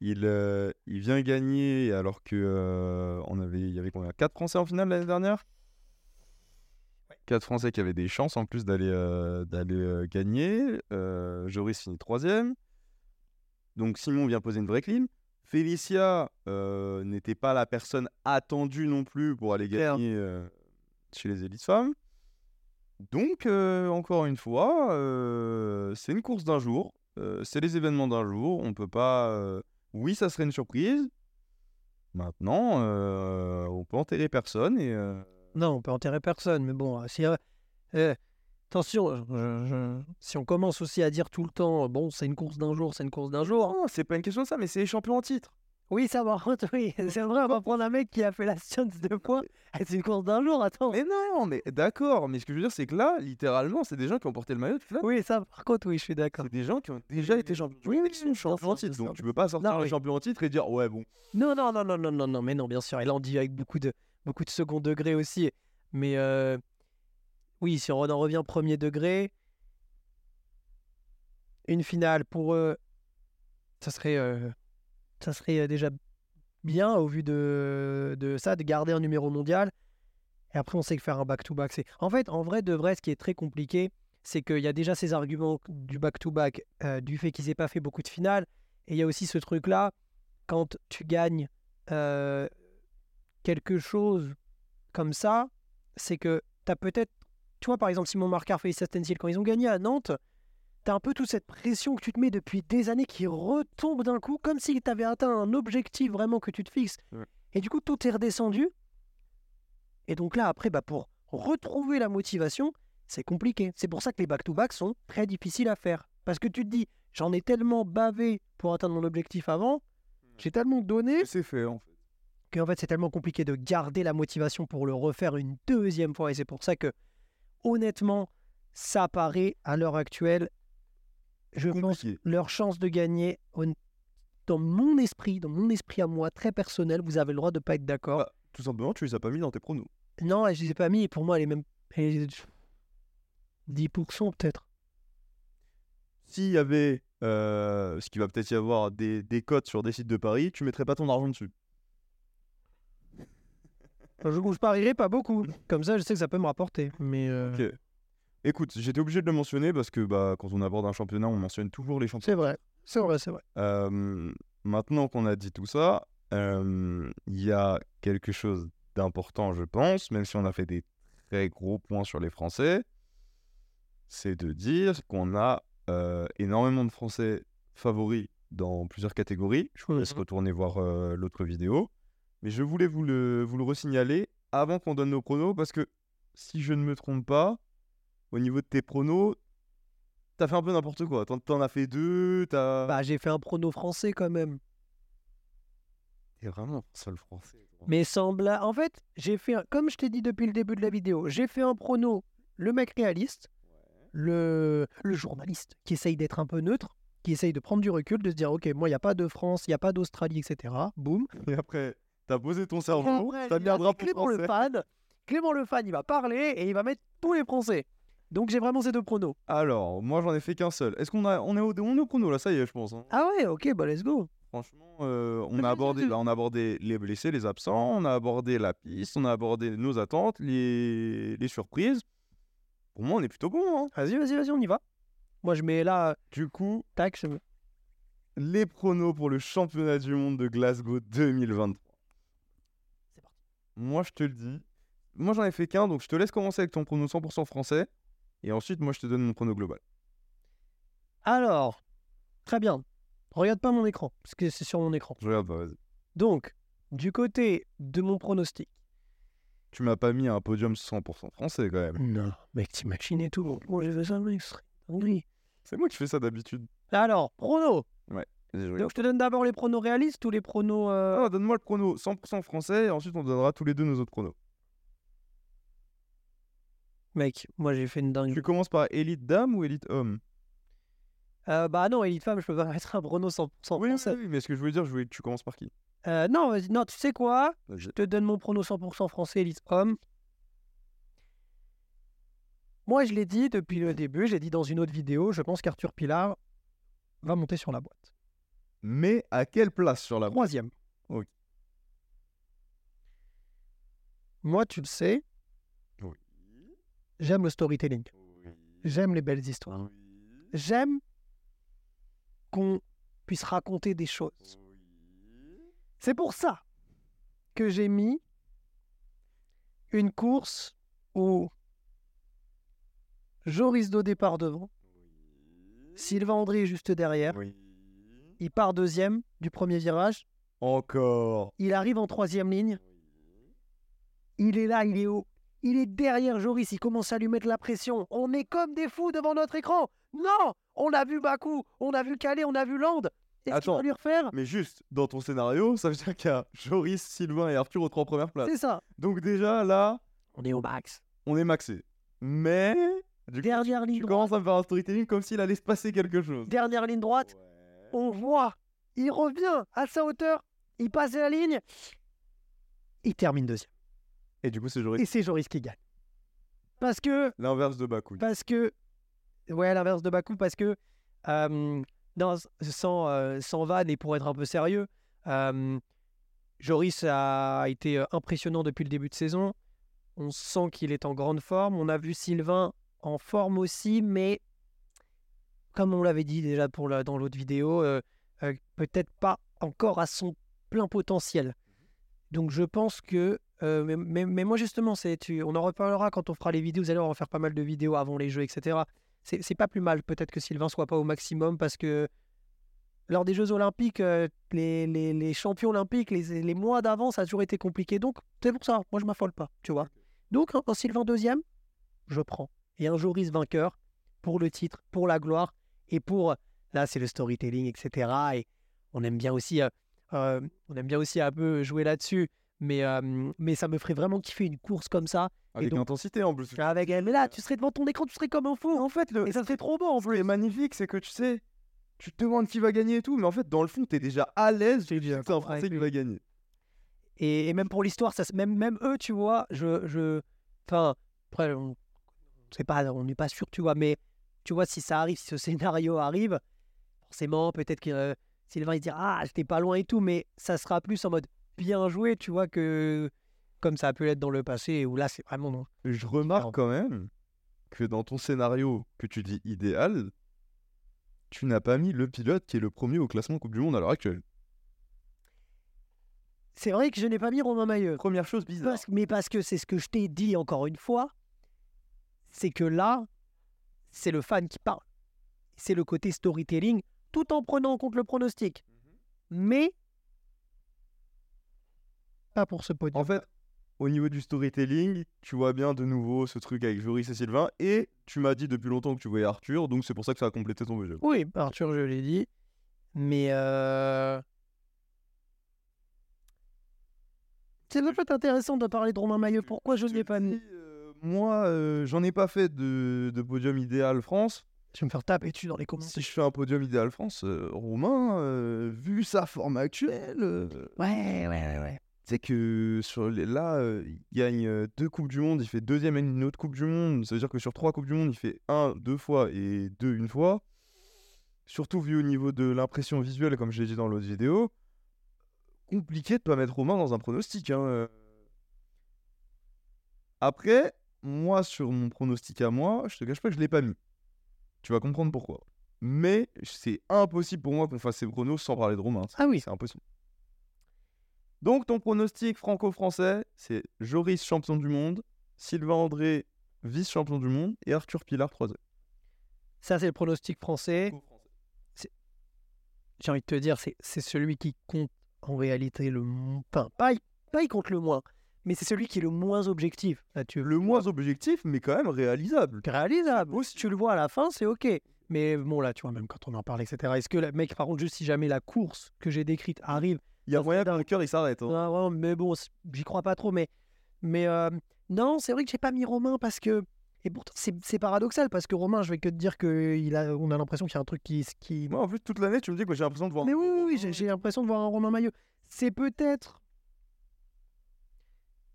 Il, euh, il vient gagner alors que euh, on avait, il y avait combien? 4 Français en finale l'année dernière? 4 Français qui avaient des chances en plus d'aller euh, d'aller euh, gagner. Euh, Joris finit troisième. Donc Simon vient poser une vraie clim. Félicia euh, n'était pas la personne attendue non plus pour aller gagner euh, chez les élites femmes. Donc, euh, encore une fois, euh, c'est une course d'un jour. Euh, c'est les événements d'un jour. On peut pas. Oui, ça serait une surprise. Maintenant, on peut enterrer personne et. Non, on peut enterrer personne, mais bon, si, attention, je- je- si on commence aussi à dire tout le temps, bon, c'est une course d'un jour, c'est une course d'un jour. Non, c'est pas une question de ça, mais c'est les champions en titre. Oui, ça va, oui, c'est vrai, on va prendre un mec qui a fait la science de points. C'est une course d'un jour, attends. Mais non, mais d'accord. Mais ce que je veux dire, c'est que là, littéralement, c'est des gens qui ont porté le maillot de flamme. Oui, ça, par contre, oui, je suis d'accord. C'est des gens qui ont déjà été champions. Oui, oui, qui sont champions en titre. Donc, tu peux pas sortir Non, oui. champion en titre et dire, ouais, bon. Non, non, non, non, non, non, non, mais non, bien sûr. Et là, on dit avec beaucoup de, beaucoup de second degré aussi. Mais euh, oui, si on en revient premier degré, une finale pour eux, ça serait, euh, ça serait euh, déjà bien au vu de, ça, de garder un numéro mondial. Et après, on sait que faire un back-to-back, c'est. En fait, en vrai, de vrai, ce qui est très compliqué, c'est qu'il y a déjà ces arguments du back-to-back, euh, du fait qu'ils n'aient pas fait beaucoup de finales. Et il y a aussi ce truc-là quand tu gagnes euh, quelque chose comme ça, c'est que tu as peut-être. Tu vois, par exemple, Simon Marcard, Félix Stencil, quand ils ont gagné à Nantes, tu as un peu toute cette pression que tu te mets depuis des années qui retombe d'un coup, comme si tu avais atteint un objectif vraiment que tu te fixes. Ouais. Et du coup, tout est redescendu. Et donc là, après, bah, pour retrouver la motivation, c'est compliqué. C'est pour ça que les back-to-back sont très difficiles à faire. Parce que tu te dis, j'en ai tellement bavé pour atteindre mon objectif avant, j'ai tellement donné c'est fait en fait. qu'en fait c'est tellement compliqué de garder la motivation pour le refaire une deuxième fois. Et c'est pour ça que, honnêtement, ça paraît à l'heure actuelle, je pense, Compliqué. leur chance de gagner, dans mon esprit, dans mon esprit à moi, très personnel, vous avez le droit de pas être d'accord. Bah, tout simplement, tu les as pas mis dans tes pronos. Non, je les ai pas mis, et pour moi, elle est même... elle est 10% peut-être. S'il y avait, euh, ce qui va peut-être y avoir, des, des cotes sur des sites de paris, tu mettrais pas ton argent dessus. Je, je parierais pas beaucoup. Comme ça, je sais que ça peut me rapporter. Mais euh. Écoute, j'étais obligé de le mentionner parce que bah, quand on aborde un championnat, on mentionne toujours les champions. c'est vrai. C'est vrai, c'est vrai. Euh, maintenant qu'on a dit tout ça, euh, il y a quelque chose d'important, je pense, même si on a fait des très gros points sur les Français, c'est de dire qu'on a euh, énormément de Français favoris dans plusieurs catégories. Je vous laisse Mhm. retourner voir l'autre vidéo. Mais je voulais vous le, vous le resignaler avant qu'on donne nos pronos, parce que si je ne me trompe pas, au niveau de tes pronos, t'as fait un peu n'importe quoi. T'en, t'en as fait deux, t'as... Bah, j'ai fait un prono français quand même. T'es vraiment seul français. toi. Mais blague. En fait, j'ai fait, un- comme je t'ai dit depuis le début de la vidéo, j'ai fait un prono, le mec réaliste, le, le journaliste qui essaye d'être un peu neutre, qui essaye de prendre du recul, de se dire, ok, moi, il n'y a pas de France, il n'y a pas d'Australie, etc. Boum. Et après, t'as posé ton cerveau, t'as mis un drapeau Clément le fan, Clément le fan, il va parler et il va mettre tous les Français. Donc j'ai vraiment ces deux pronos. Alors, moi j'en ai fait qu'un seul. Est-ce qu'on a, on est au, on est au là Ça y est, je pense. hein. Ah ouais, ok, bah let's go. Franchement, euh, on a abordé, on a abordé les blessés, les absents, on a abordé la piste, on a abordé nos attentes, les, les surprises. Pour moi, on est plutôt bon. hein. Vas-y, vas-y, vas-y, on y va. Moi, je mets là, Du coup, tac, je mets- les pronos pour le championnat du monde de Glasgow 2023. C'est parti. Moi, je te le dis. Moi, j'en ai fait qu'un, donc je te laisse commencer avec ton prono 100% français. Et ensuite, moi, je te donne mon prono global. Alors, très bien. Regarde pas mon écran, parce que c'est sur mon écran. Je regarde pas, vas-y. Donc, du côté de mon pronostic. Tu m'as pas mis un podium 100% français quand même. Non, mec, t'imagines et tout. Moi, j'ai fait ça, mec. C'est moi qui fais ça d'habitude. Alors, je regarde. Donc, je te donne d'abord les pronos réalistes ou les pronos. euh, Ah, donne-moi le prono 100% français et ensuite on donnera tous les deux nos autres pronos. Mec, moi, j'ai fait une dinguerie. Tu commences par élite dame ou élite homme? Euh, bah non, Elite Femme, je peux pas mettre un prono 100% oui, oui, mais ce que je voulais dire, je voulais tu commences par qui? Euh, non, vas-y, non, tu sais quoi? Vas-y. Je te donne mon prono 100% français, Elite Homme. Moi, je l'ai dit depuis le début, j'ai dit dans une autre vidéo, je pense qu'Arthur Pilar va monter sur la boîte. Mais à quelle place sur la Troisième. Ok. Moi, tu le sais. J'aime le storytelling. J'aime les belles histoires. J'aime qu'on puisse raconter des choses. C'est pour ça que j'ai mis une course où Joris Do départ devant, Sylvain André est juste derrière, il part deuxième du premier virage, Encore. il arrive en troisième ligne, il est là, il est haut, il est derrière Joris, il commence à lui mettre la pression, on est comme des fous devant notre écran, non On a vu Bakou, on a vu Calais, on a vu Land, est-ce qu'il Attends. va lui refaire? Mais juste, dans ton scénario, ça veut dire qu'il y a Joris, Sylvain et Arthur aux trois premières places. C'est ça, Donc déjà, là, on est au max. on est maxé. Mais... Du coup, Dernière ligne tu droite, commences à me faire un storytelling comme s'il allait se passer quelque chose. dernière ligne droite, Ouais. on voit, il revient à sa hauteur, il passe la ligne, il termine deuxième. Et du coup, c'est Joris. Et c'est Joris qui gagne. Parce que, L'inverse de Bakou. parce que, ouais, l'inverse de Bakou, parce que, euh, non, sans, euh, sans vanne et pour être un peu sérieux, euh, Joris a été euh, impressionnant depuis le début de saison. On sent qu'il est en grande forme. On a vu Sylvain en forme aussi, mais comme on l'avait dit déjà pour la- dans l'autre vidéo, euh, euh, peut-être pas encore à son plein potentiel. Donc je pense que, euh, mais, mais- mais moi justement, c'est, tu, on en reparlera quand on fera les vidéos. Vous allez va faire pas mal de vidéos avant les jeux, etc. C'est, c'est pas plus mal peut-être que Sylvain soit pas au maximum parce que lors des Jeux Olympiques, les, les- les champions olympiques, les, les mois d'avant, ça a toujours été compliqué. Donc c'est pour ça, moi je m'affole pas, tu vois. Donc un, un Sylvain deuxième, je prends. Et un Joris vainqueur pour le titre, pour la gloire et pour là c'est le storytelling, etc. Et on aime bien aussi, euh, on aime bien aussi un peu jouer là-dessus. Mais, euh, mais ça me ferait vraiment kiffer une course comme ça. Avec donc- intensité en plus. Avec, mais là, tu serais devant ton écran, tu serais comme un fou. En fait, le, Et ça serait trop beau en ce qui est plus. magnifique, c'est que tu sais, tu te demandes qui va gagner et tout, mais en fait, dans le fond, t'es déjà à l'aise. Déjà C'est un Français qui va gagner. Et, et même pour l'histoire, ça, même, même eux, tu vois, je, je, enfin, après, on, c'est pas, on n'est pas sûr, tu vois, mais tu vois, si ça arrive, si ce scénario arrive, forcément, peut-être que euh, Sylvain il dira, ah, j'étais pas loin et tout, mais ça sera plus en mode bien joué, tu vois, que comme ça a pu l'être dans le passé, où là, c'est vraiment non. Je remarque quand même que dans ton scénario que tu dis idéal, tu n'as pas mis le pilote qui est le premier au classement Coupe du Monde à l'heure actuelle. C'est vrai que je n'ai pas mis Romain Maillot. Première chose bizarre. Parce- mais parce que c'est ce que je t'ai dit encore une fois, c'est que là, c'est le fan qui parle. C'est le côté storytelling, tout en prenant en compte le pronostic. Mais pas pour ce podium. En fait, au niveau du storytelling, tu vois bien de nouveau ce truc avec Joris et Sylvain, et tu m'as dit depuis longtemps que tu voyais Arthur, donc c'est pour ça que ça a complété ton budget. Oui, Arthur, je l'ai dit. Mais euh... c'est peut-être intéressant de parler de Romain Maillot. Pourquoi je ne l'ai pas mis Euh, Moi, euh, j'en ai pas fait de, de podium idéal France. Je vais me faire taper dessus dans les commentaires. Si je fais un podium idéal France, Romain, vu sa forme actuelle, Ouais, ouais, ouais, ouais. C'est que sur là, euh, il gagne euh, deux Coupes du Monde, il fait deuxième à une autre Coupe du Monde. Ça veut dire que sur trois Coupes du Monde, il fait un deux fois et deux une fois. Surtout vu au niveau de l'impression visuelle, comme je l'ai dit dans l'autre vidéo, compliqué de pas mettre Romain dans un pronostic. hein, euh. Après, moi, sur mon pronostic à moi, je te cache pas que je l'ai pas mis. Tu vas comprendre pourquoi. Mais c'est impossible pour moi qu'on fasse ces pronos sans parler de Romain. Ah oui. C'est impossible. Donc, ton pronostic franco-français, c'est Joris champion du monde, Sylvain André vice-champion du monde et Arthur Pilar troisième. Ça, c'est le pronostic français. j'ai envie de te dire, c'est, celui qui compte en réalité le moins. Enfin, pas, il- pas il compte le moins, mais c'est celui qui est le moins objectif. Là, tu Le moins objectif, mais quand même réalisable. réalisable. Aussi. Si tu le vois à la fin, c'est ok. Mais bon, là, tu vois, même quand on en parle, etc. Est-ce que le mec, par contre, juste si jamais la course que j'ai décrite arrive, Il y a moyen le cœur il s'arrête. hein. ah, ouais, mais bon, j'y crois pas trop. Mais, mais euh, non, c'est vrai que j'ai pas mis Romain parce que. Et pourtant, c'est, paradoxal parce que Romain, je vais que te dire il a, on a l'impression qu'il y a un truc qui, qui, Moi, en plus, toute l'année, tu me dis que j'ai l'impression de voir. Mais oui, oui, oui, j'ai- l'impression de voir un Romain Maillot. C'est peut-être.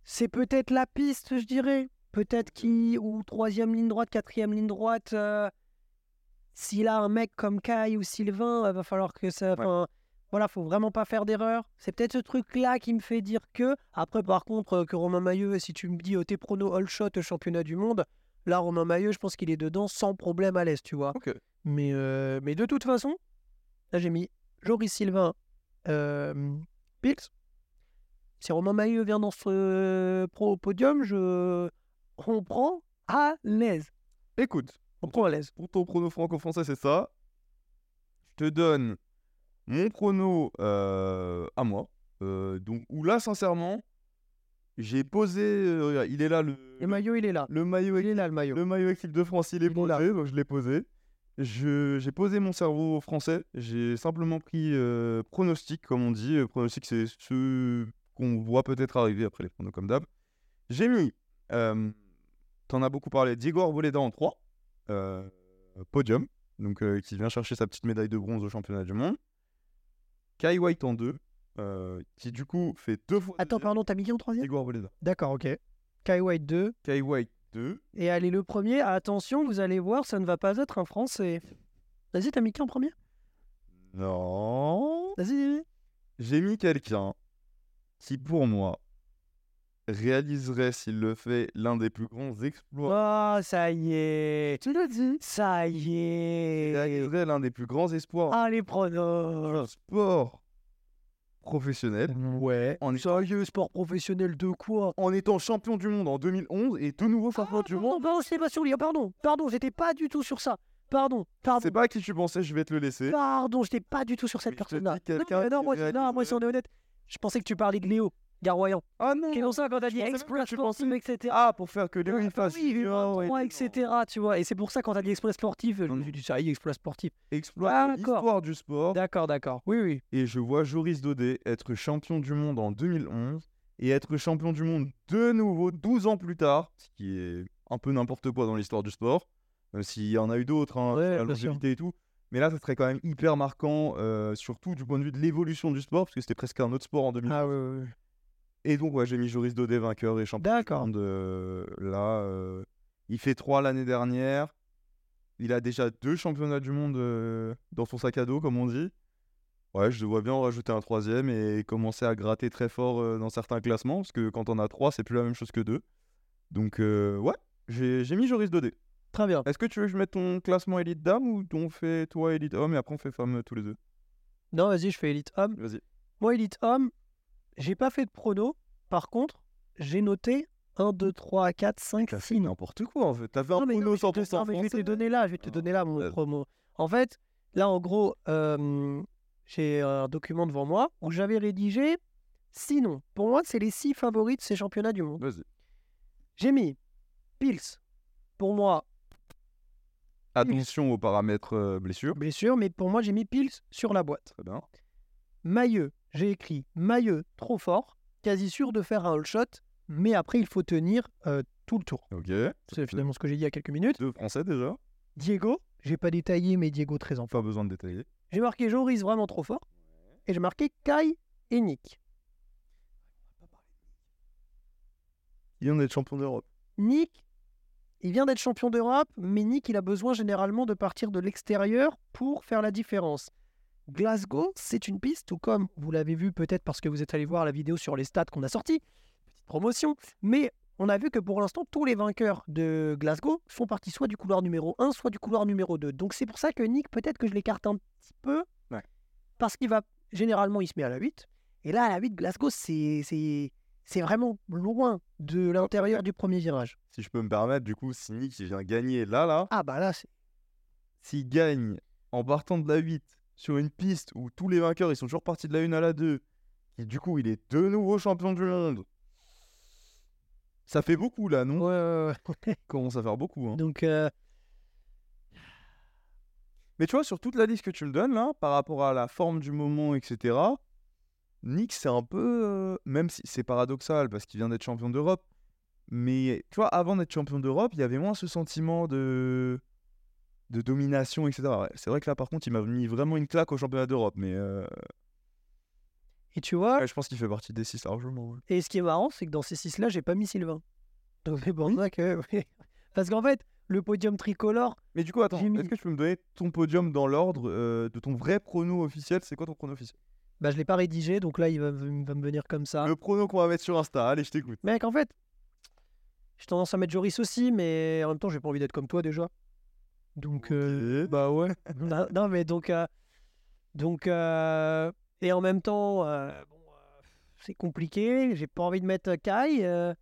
C'est peut-être la piste, je dirais. Peut-être qui. Ou troisième ligne droite, quatrième ligne droite. euh, S'il a un mec comme Kai ou Sylvain, il va falloir que ça. Voilà, faut vraiment pas faire d'erreur. C'est peut-être ce truc-là qui me fait dire que. Après, par contre, euh, que Romain Maillot, si tu me dis oh, tes pronos all shot au championnat du monde, là, Romain Maillot, je pense qu'il est dedans sans problème à l'aise, tu vois. Mais, euh, mais de toute façon, là j'ai mis Joris Sylvain, euh, Pils. Si Romain Maillot vient dans ce pro podium, je... on prend à l'aise. Écoute, On prend à l'aise. pour ton prono franco-français, c'est ça. Je te donne mon prono euh, à moi. Euh, donc, où là, sincèrement, j'ai posé. euh, regarde, il est là, le, Le maillot, il est là. le maillot Il est là, le maillot. Le maillot équipe de France, il est Il est là. posé, donc je l'ai posé. Je- J'ai posé mon cerveau français. J'ai simplement pris euh, pronostic, comme on dit. Euh, Pronostic, c'est ce qu'on voit peut-être arriver après les pronos comme d'hab. J'ai mis, euh, t'en as beaucoup parlé, Diego Arboleda en 3, euh, podium, donc euh, qui vient chercher sa petite médaille de bronze au championnat du monde. Kai White en 2, euh, qui du coup fait deux fois. Attends, deuxième. pardon, t'as mis qui en troisième? Diego Arboleda. D'accord, ok. Kai White 2. Kai White 2. Et allez, le premier, attention, vous allez voir, ça ne va pas être un Français. Vas-y, t'as mis qui en premier? Non. Vas-y. J'ai mis quelqu'un qui, pour moi, réaliserait, s'il le fait, l'un des plus grands exploits. Oh, ça y est. Tu l'as dit. Ça y est. Réaliserait l'un des plus grands espoirs Ah, les pronos. sport professionnel. Ouais. En, Sérieux, sport professionnel de quoi? En étant champion du monde en 2011 et de nouveau champion du monde. Pardon, pardon, c'était pas sur lui. Pardon, pardon, j'étais pas du tout sur ça. Pardon, pardon. C'est pas à qui tu pensais, je vais te le laisser. Pardon, j'étais pas du tout sur cette personne-là. Non, mais non, moi, réalise, non, moi, si on est honnête, je pensais que tu parlais de Léo Garroyan. Ah non C'est pour ça quand t'as dit tu sportif, etc. Ah, pour faire que il Ah, oui, U23, tout. etc. Tu vois, et c'est pour ça quand t'as dit exploit sportif, je me suis dit ça y est, exploit sportif. Exploit Ah, l'histoire du sport. D'accord, d'accord. Oui, oui. Et je vois Joris Daudet être champion du monde en 2011 et être champion du monde de nouveau 12 ans plus tard, ce qui est un peu n'importe quoi dans l'histoire du sport, même s'il y en a eu d'autres, hein, Ouais, la longévité et tout. Mais là, ça serait quand même hyper marquant, euh, surtout du point de vue de l'évolution du sport, parce que c'était presque un autre sport en 2011. Ah oui, oui, oui. Et donc, ouais, j'ai mis Joris Daudet vainqueur et champion D'accord. du monde. euh, là, euh, il fait 3 l'année dernière. Il a déjà deux championnats du monde euh, dans son sac à dos, comme on dit. Ouais, je vois bien en rajouter un troisième et commencer à gratter très fort euh, dans certains classements, parce que quand on a trois, c'est plus la même chose que deux. Donc, ouais, j'ai mis Joris Daudet. Très bien. Est-ce que tu veux que je mette ton classement élite dame ou on fait toi élite homme et après on fait femme tous les deux? Non, vas-y, je fais élite homme. Vas-y. Moi, élite homme, j'ai pas fait de prono. Par contre, j'ai noté 1, 2, 3, 4, 5, T'as 6 fait n'importe quoi en fait. T'avais un prono mais je te- 100% non, mais je vais te français. donner là, je vais te Ah, donner là mon promo. En fait, là, en gros, euh, j'ai un document devant moi où j'avais rédigé six noms. Pour moi, c'est les six favoris de ces championnats du monde. Vas-y. J'ai mis Pils. Pour moi, Attention aux paramètres euh, blessures. blessure, mais pour moi, j'ai mis Pils sur la boîte. Très bien. Mailleux, j'ai écrit Mailleux trop fort, quasi sûr de faire un all shot, mais après, il faut tenir euh, tout le tour. Ok. C'est finalement ce que j'ai dit il y a quelques minutes. Deux français déjà. Diego, j'ai pas détaillé, mais Diego très en Pas besoin de détailler. J'ai marqué Joris vraiment trop fort. Et j'ai marqué Kai et Nick. Il vient d'être champion d'Europe. Nick, il vient d'être champion d'Europe, mais Nick, il a besoin généralement de partir de l'extérieur pour faire la différence. Glasgow, c'est une piste, tout comme vous l'avez vu peut-être parce que vous êtes allé voir la vidéo sur les stats qu'on a sorti, petite promotion, mais on a vu que pour l'instant, tous les vainqueurs de Glasgow sont partis soit du couloir numéro 1, soit du couloir numéro 2. Donc c'est pour ça que Nick, peut-être que je l'écarte un petit peu, Ouais. parce qu'il va, généralement, il se met à la 8, et là, à la 8, Glasgow, c'est c'est- vraiment loin de l'intérieur du premier virage. Si je peux me permettre, du coup, si Nick vient gagner là, là, Ah bah là, c'est... s'il gagne en partant de la 8 sur une piste où tous les vainqueurs ils sont toujours partis de la 1 à la 2, et du coup il est de nouveau champion du monde. Ça fait beaucoup là, non? Ouais, ouais, ouais. Commence à faire beaucoup. Hein. Donc, euh, Mais tu vois, sur toute la liste que tu me donnes là, par rapport à la forme du moment, etc., Nick, c'est un peu. euh, même si c'est paradoxal parce qu'il vient d'être champion d'Europe, mais tu vois, avant d'être champion d'Europe, il y avait moins ce sentiment de. De domination, etc. Ouais, c'est vrai que là, par contre, il m'a mis vraiment une claque au championnat d'Europe, mais euh, et tu vois, ouais, je pense qu'il fait partie des six largement. ouais. et ce qui est marrant, c'est que dans ces six-là, j'ai pas mis Sylvain. Donc c'est pour ça que... Parce qu'en fait, le podium tricolore, Mais du coup, attends, mis- est-ce que tu peux me donner ton podium dans l'ordre euh, de ton vrai prono officiel? C'est quoi ton prono officiel? Bah, je l'ai pas rédigé, donc là, il va, va me venir comme ça. Le prono qu'on va mettre sur Insta, allez, je t'écoute. Mec, en fait, j'ai tendance à mettre Joris aussi, mais en même temps, j'ai pas envie d'être comme toi déjà. Donc, euh, bah ouais. non, non, mais donc, euh, donc, euh, et en même temps, bon, c'est compliqué. J'ai pas envie de mettre Kai.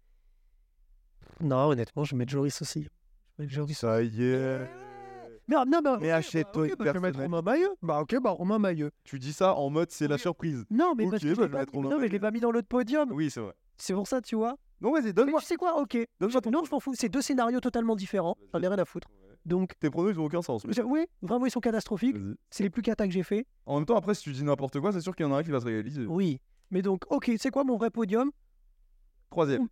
Non, honnêtement, je vais mettre Joris aussi. Je mettre Joris. Ça y est. Mais, non, mais, Mais ok, achète-toi bah, une ok, bah, je vais mettre. Romain Maillot. Bah ok, bah Romain Maillot. Tu dis ça en mode c'est la surprise. Non, mais Ok, parce que je bah, je non, mais je l'ai pas mis dans l'autre podium. Oui, c'est vrai. C'est pour ça, tu vois. Non, vas-y, donne-moi. tu sais quoi? Ok. Donne-moi ton Non, je m'en fous. C'est deux scénarios totalement différents. J'en ai rien à foutre. Donc, Tes pronos, ils ont aucun sens. je- oui, vraiment, ils sont catastrophiques. Vas-y. C'est les plus cata que j'ai fait. En même temps, après, si tu dis n'importe quoi, c'est sûr qu'il y en a un qui va se réaliser. Oui. Mais donc, ok, c'est quoi mon vrai podium? Troisième.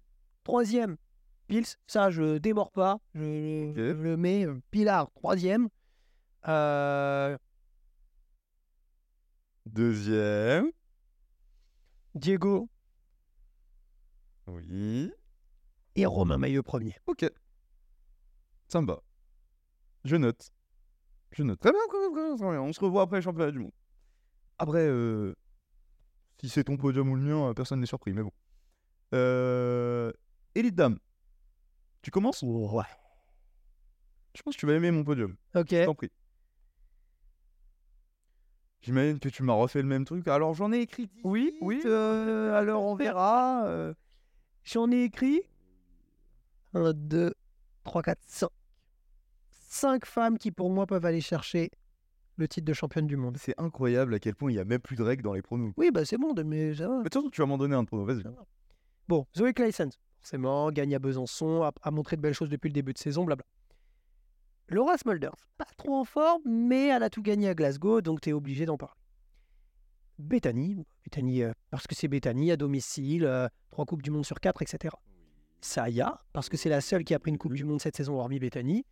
Troisième, Pils. Ça, je démords pas. Je, Ok. je le mets. euh, Pilar, troisième. Euh, Deuxième. Diego Oui. et Romain Maillot premier. Ok. Ça me va. Je note. Je note. Très bien, très bien, très. On se revoit après le championnat du monde. Après, euh, si c'est ton podium ou le mien, euh, personne n'est surpris, mais bon. Euh, Élite Dame. Tu commences? Ouais. Je pense que tu vas aimer mon podium. Ok. Je t'en prie. J'imagine que tu m'as refait le même truc. Alors j'en ai écrit 18, Oui, oui. euh, alors on verra. J'en ai écrit 1, 2, 3, 4, 5. 5 femmes qui, pour moi, peuvent aller chercher le titre de championne du monde. C'est incroyable à quel point il y a même plus de règles dans les pronos. Oui, bah c'est bon, de- mais ça va. Mais de toute façon, tu vas m'en donner un de pronos, vas-y. Bon, Zoé Claessens, forcément, gagne à Besançon, a, a montré de belles choses depuis le début de saison, blabla. Laura Smulders, pas trop en forme, mais elle a tout gagné à Glasgow, donc tu es obligé d'en parler. Bethany, Bethany euh, parce que c'est Bethany à domicile, euh, trois coupes du monde sur quatre, etc. Saya, parce que c'est la seule qui a pris une coupe du monde cette saison, hormis Bethany.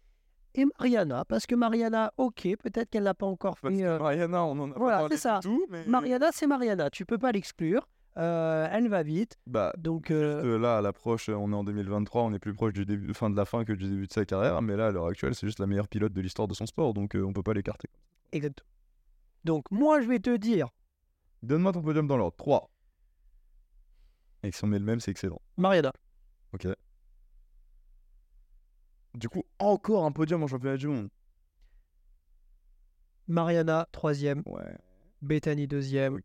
Et Mariana, parce que Mariana, ok, peut-être qu'elle n'a pas encore Parce fait. que euh, Mariana, on en a voilà, pas parlé ça. du tout, mais... Mariana, c'est Mariana, tu peux pas l'exclure. Euh, elle va vite, Bah, donc. euh, là, à l'approche, on est en 2023, on est plus proche du début, fin de la fin que du début de sa carrière, mais là, à l'heure actuelle, c'est juste la meilleure pilote de l'histoire de son sport, donc euh, on peut pas l'écarter. Exactement. Donc, moi, je vais te dire Donne-moi ton podium dans l'ordre. 3. Et si on met le même, c'est excellent. Mariana. Ok. Du coup, encore un podium en championnat du monde. Mariana, troisième. Ouais. Bethany, deuxième.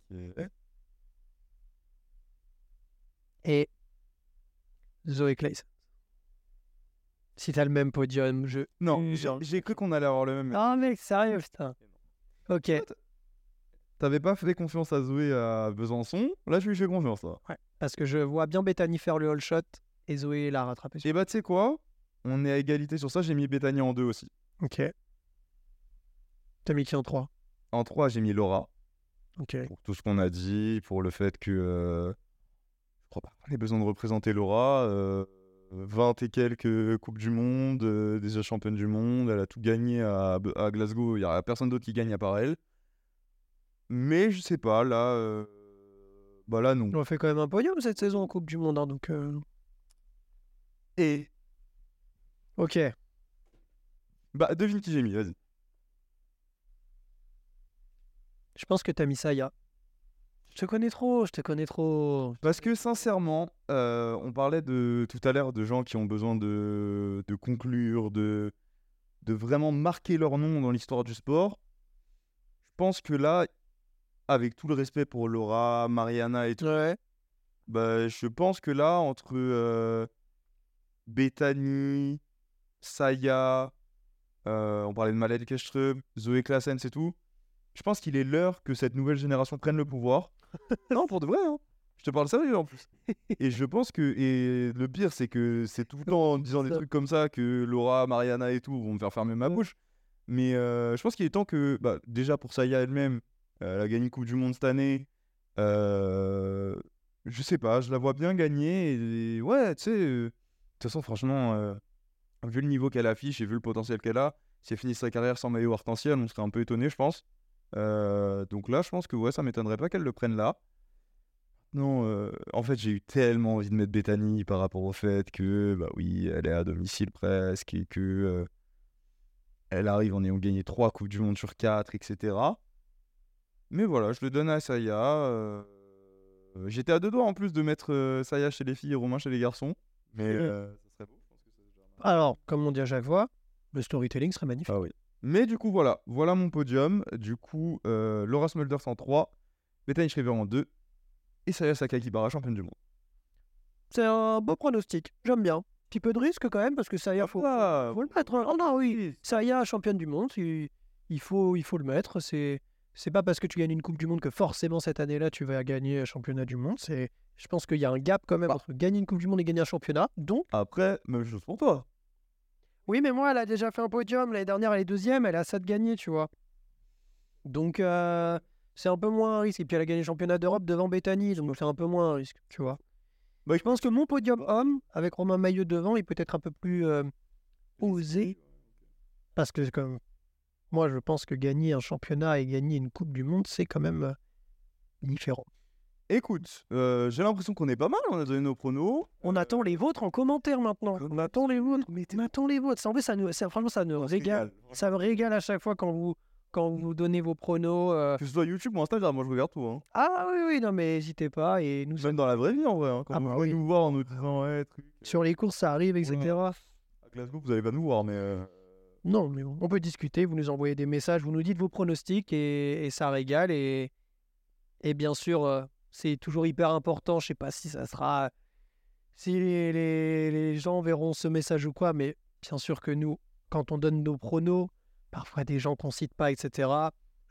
Et Zoé Claes. Si t'as le même podium, je. Non, j'ai cru qu'on allait avoir le même. Ah, mec, sérieux, putain. Ok. T'avais pas fait confiance à Zoé à Besançon, là je lui fais confiance là. Parce que je vois bien Bethany faire le all shot et Zoé la rattraper. Et bah tu sais quoi? On est à égalité sur ça, j'ai mis Bethany en 2 aussi. Ok. T'as mis qui en 3 En 3 j'ai mis Laura, Ok. pour tout ce qu'on a dit, pour le fait que... euh, je crois pas qu'on ait besoin de représenter Laura. euh, 20 et quelques Coupes du Monde, euh, déjà championne du monde, elle a tout gagné à, à Glasgow, il y a personne d'autre qui gagne à part elle. Mais je sais pas, là... euh, Bah là non. On fait quand même un podium cette saison en Coupe du Monde, hein, donc. euh, Et... Ok. Bah devine qui j'ai mis, vas-y. Je pense que t'as mis Saya. Je te connais trop, je te connais trop. Parce que sincèrement, euh, on parlait de tout à l'heure de gens qui ont besoin de, de conclure, de, de vraiment marquer leur nom dans l'histoire du sport. Je pense que là, avec tout le respect pour Laura, Mariana et tout, Ouais. bah, je pense que là, entre euh, Bethany, Saya, euh, on parlait de Maled Keström, Zoé Claessens et tout, je pense qu'il est l'heure que cette nouvelle génération prenne le pouvoir. non, pour de vrai, hein. Je te parle sérieux en plus. Et je pense que, et le pire, c'est que c'est tout le temps en disant des trucs comme ça que Laura, Mariana et tout vont me faire fermer ma bouche. Mais euh, je pense qu'il est temps que, bah, déjà pour Saya elle-même, euh, elle a gagné une Coupe du Monde cette année. Euh, je sais pas, je la vois bien gagner. Et, ouais, tu sais, de toute façon, franchement, vu le niveau qu'elle affiche et vu le potentiel qu'elle a, si elle finit sa carrière sans maillot arc-en-ciel, on serait un peu étonné, je pense. Euh, donc là, je pense que ouais, ça m'étonnerait pas qu'elle le prenne là. Non, euh, en fait, j'ai eu tellement envie de mettre Bethany par rapport au fait que, bah oui, elle est à domicile presque et que euh, elle arrive en ayant gagné 3 Coupes du Monde sur 4, etc. Mais voilà, je le donne à Saya. J'étais à deux doigts en plus de mettre Saya chez les filles et Romain chez les garçons. Mais Alors, comme on dit à chaque fois, le storytelling serait magnifique. Ah oui. Mais du coup, voilà. Voilà mon podium. Du coup, euh, Laura Smulders en 3, Bethany Shriver en 2 et Saya Sakakibara championne du monde. C'est un beau pronostic. J'aime bien. Petit peu de risque quand même, parce que Saya, faut, Ah, faut le mettre. Oh non, oui. Saya, championne du monde, il, il faut, il faut le mettre. C'est, c'est pas parce que tu gagnes une Coupe du Monde que forcément cette année-là tu vas gagner un championnat du monde. C'est, je pense qu'il y a un gap quand même Bah. entre gagner une Coupe du Monde et gagner un championnat. Donc, Après, même chose pour toi. oui, mais moi, elle a déjà fait un podium. L'année dernière, elle est deuxième. Elle a ça de gagner, tu vois. Donc, euh, c'est un peu moins un risque. Et puis, elle a gagné le championnat d'Europe devant Bethany. Donc, c'est un peu moins un risque, tu vois. Bah, je pense que mon podium homme, avec Romain Maillot devant, il peut être un peu plus euh, osé. Parce que, comme moi, je pense que gagner un championnat et gagner une Coupe du Monde, c'est quand même euh, différent. Écoute, euh, j'ai l'impression qu'on est pas mal. On a donné nos pronos. On attend les vôtres en commentaire maintenant. On attend les vôtres. On attend les vôtres. Ça, en fait, ça nous, ça- franchement, ça nous régale. Ça me régale à chaque fois quand vous, quand vous donnez vos pronos. euh. Que ce soit YouTube ou Instagram, moi je regarde tout. Hein. Ah oui, oui, non, mais n'hésitez pas. Et nous, Même dans la vraie vie en vrai. Hein. Quand Ah vous bah oui. nous voir en nous disant ouais, truc. sur les courses, ça arrive, etc. À Glasgow, vous allez pas nous voir, mais. Non, mais on peut discuter, vous nous envoyez des messages, vous nous dites vos pronostics et, et ça régale. Et, et bien sûr, euh, c'est toujours hyper important. Je sais pas si ça sera. Si les, les- les gens verront ce message ou quoi, mais bien sûr que nous, quand on donne nos pronos, parfois des gens qu'on cite pas, etc.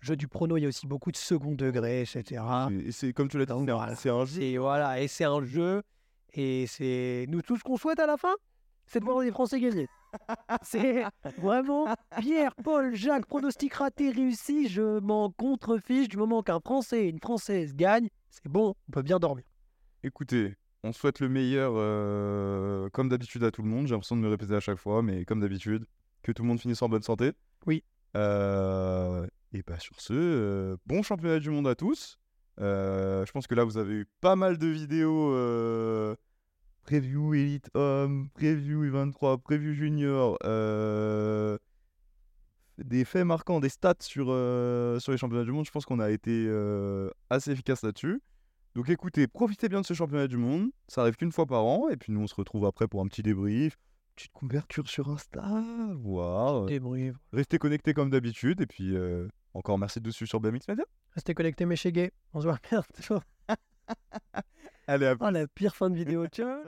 Jeu du prono, il y a aussi beaucoup de second degré, etc. Et c'est comme tu l'as dit, c'est un- voilà. c'est un jeu. C'est voilà, et c'est un jeu, et c'est nous tout ce qu'on souhaite à la fin, c'est de voir les Français gagner. C'est vraiment Pierre, Paul, Jacques, pronostic raté, réussi, je m'en contrefiche du moment qu'un Français et une Française gagnent, c'est bon, on peut bien dormir. Écoutez, on souhaite le meilleur, euh, comme d'habitude, à tout le monde. J'ai l'impression de me répéter à chaque fois, mais comme d'habitude, que tout le monde finisse en bonne santé. Oui. Euh, et bah sur ce, euh, bon championnat du monde à tous. Je pense que là, vous avez eu pas mal de vidéos. Preview Elite Homme, preview U23, preview Junior. euh, des faits marquants, des stats sur, euh, sur les championnats du monde. Je pense qu'on a été euh, assez efficace là-dessus. Donc écoutez, profitez bien de ce championnat du monde. Ça arrive qu'une fois par an. Et puis nous, on se retrouve après pour un petit débrief. Petite couverture sur Insta. Voir. Débrief. Restez connectés comme d'habitude. Et puis encore merci de suivre sur BMX Media. Restez connectés mes chégués, on se voit bientôt. Allez, à Oh la pire fin de vidéo, ciao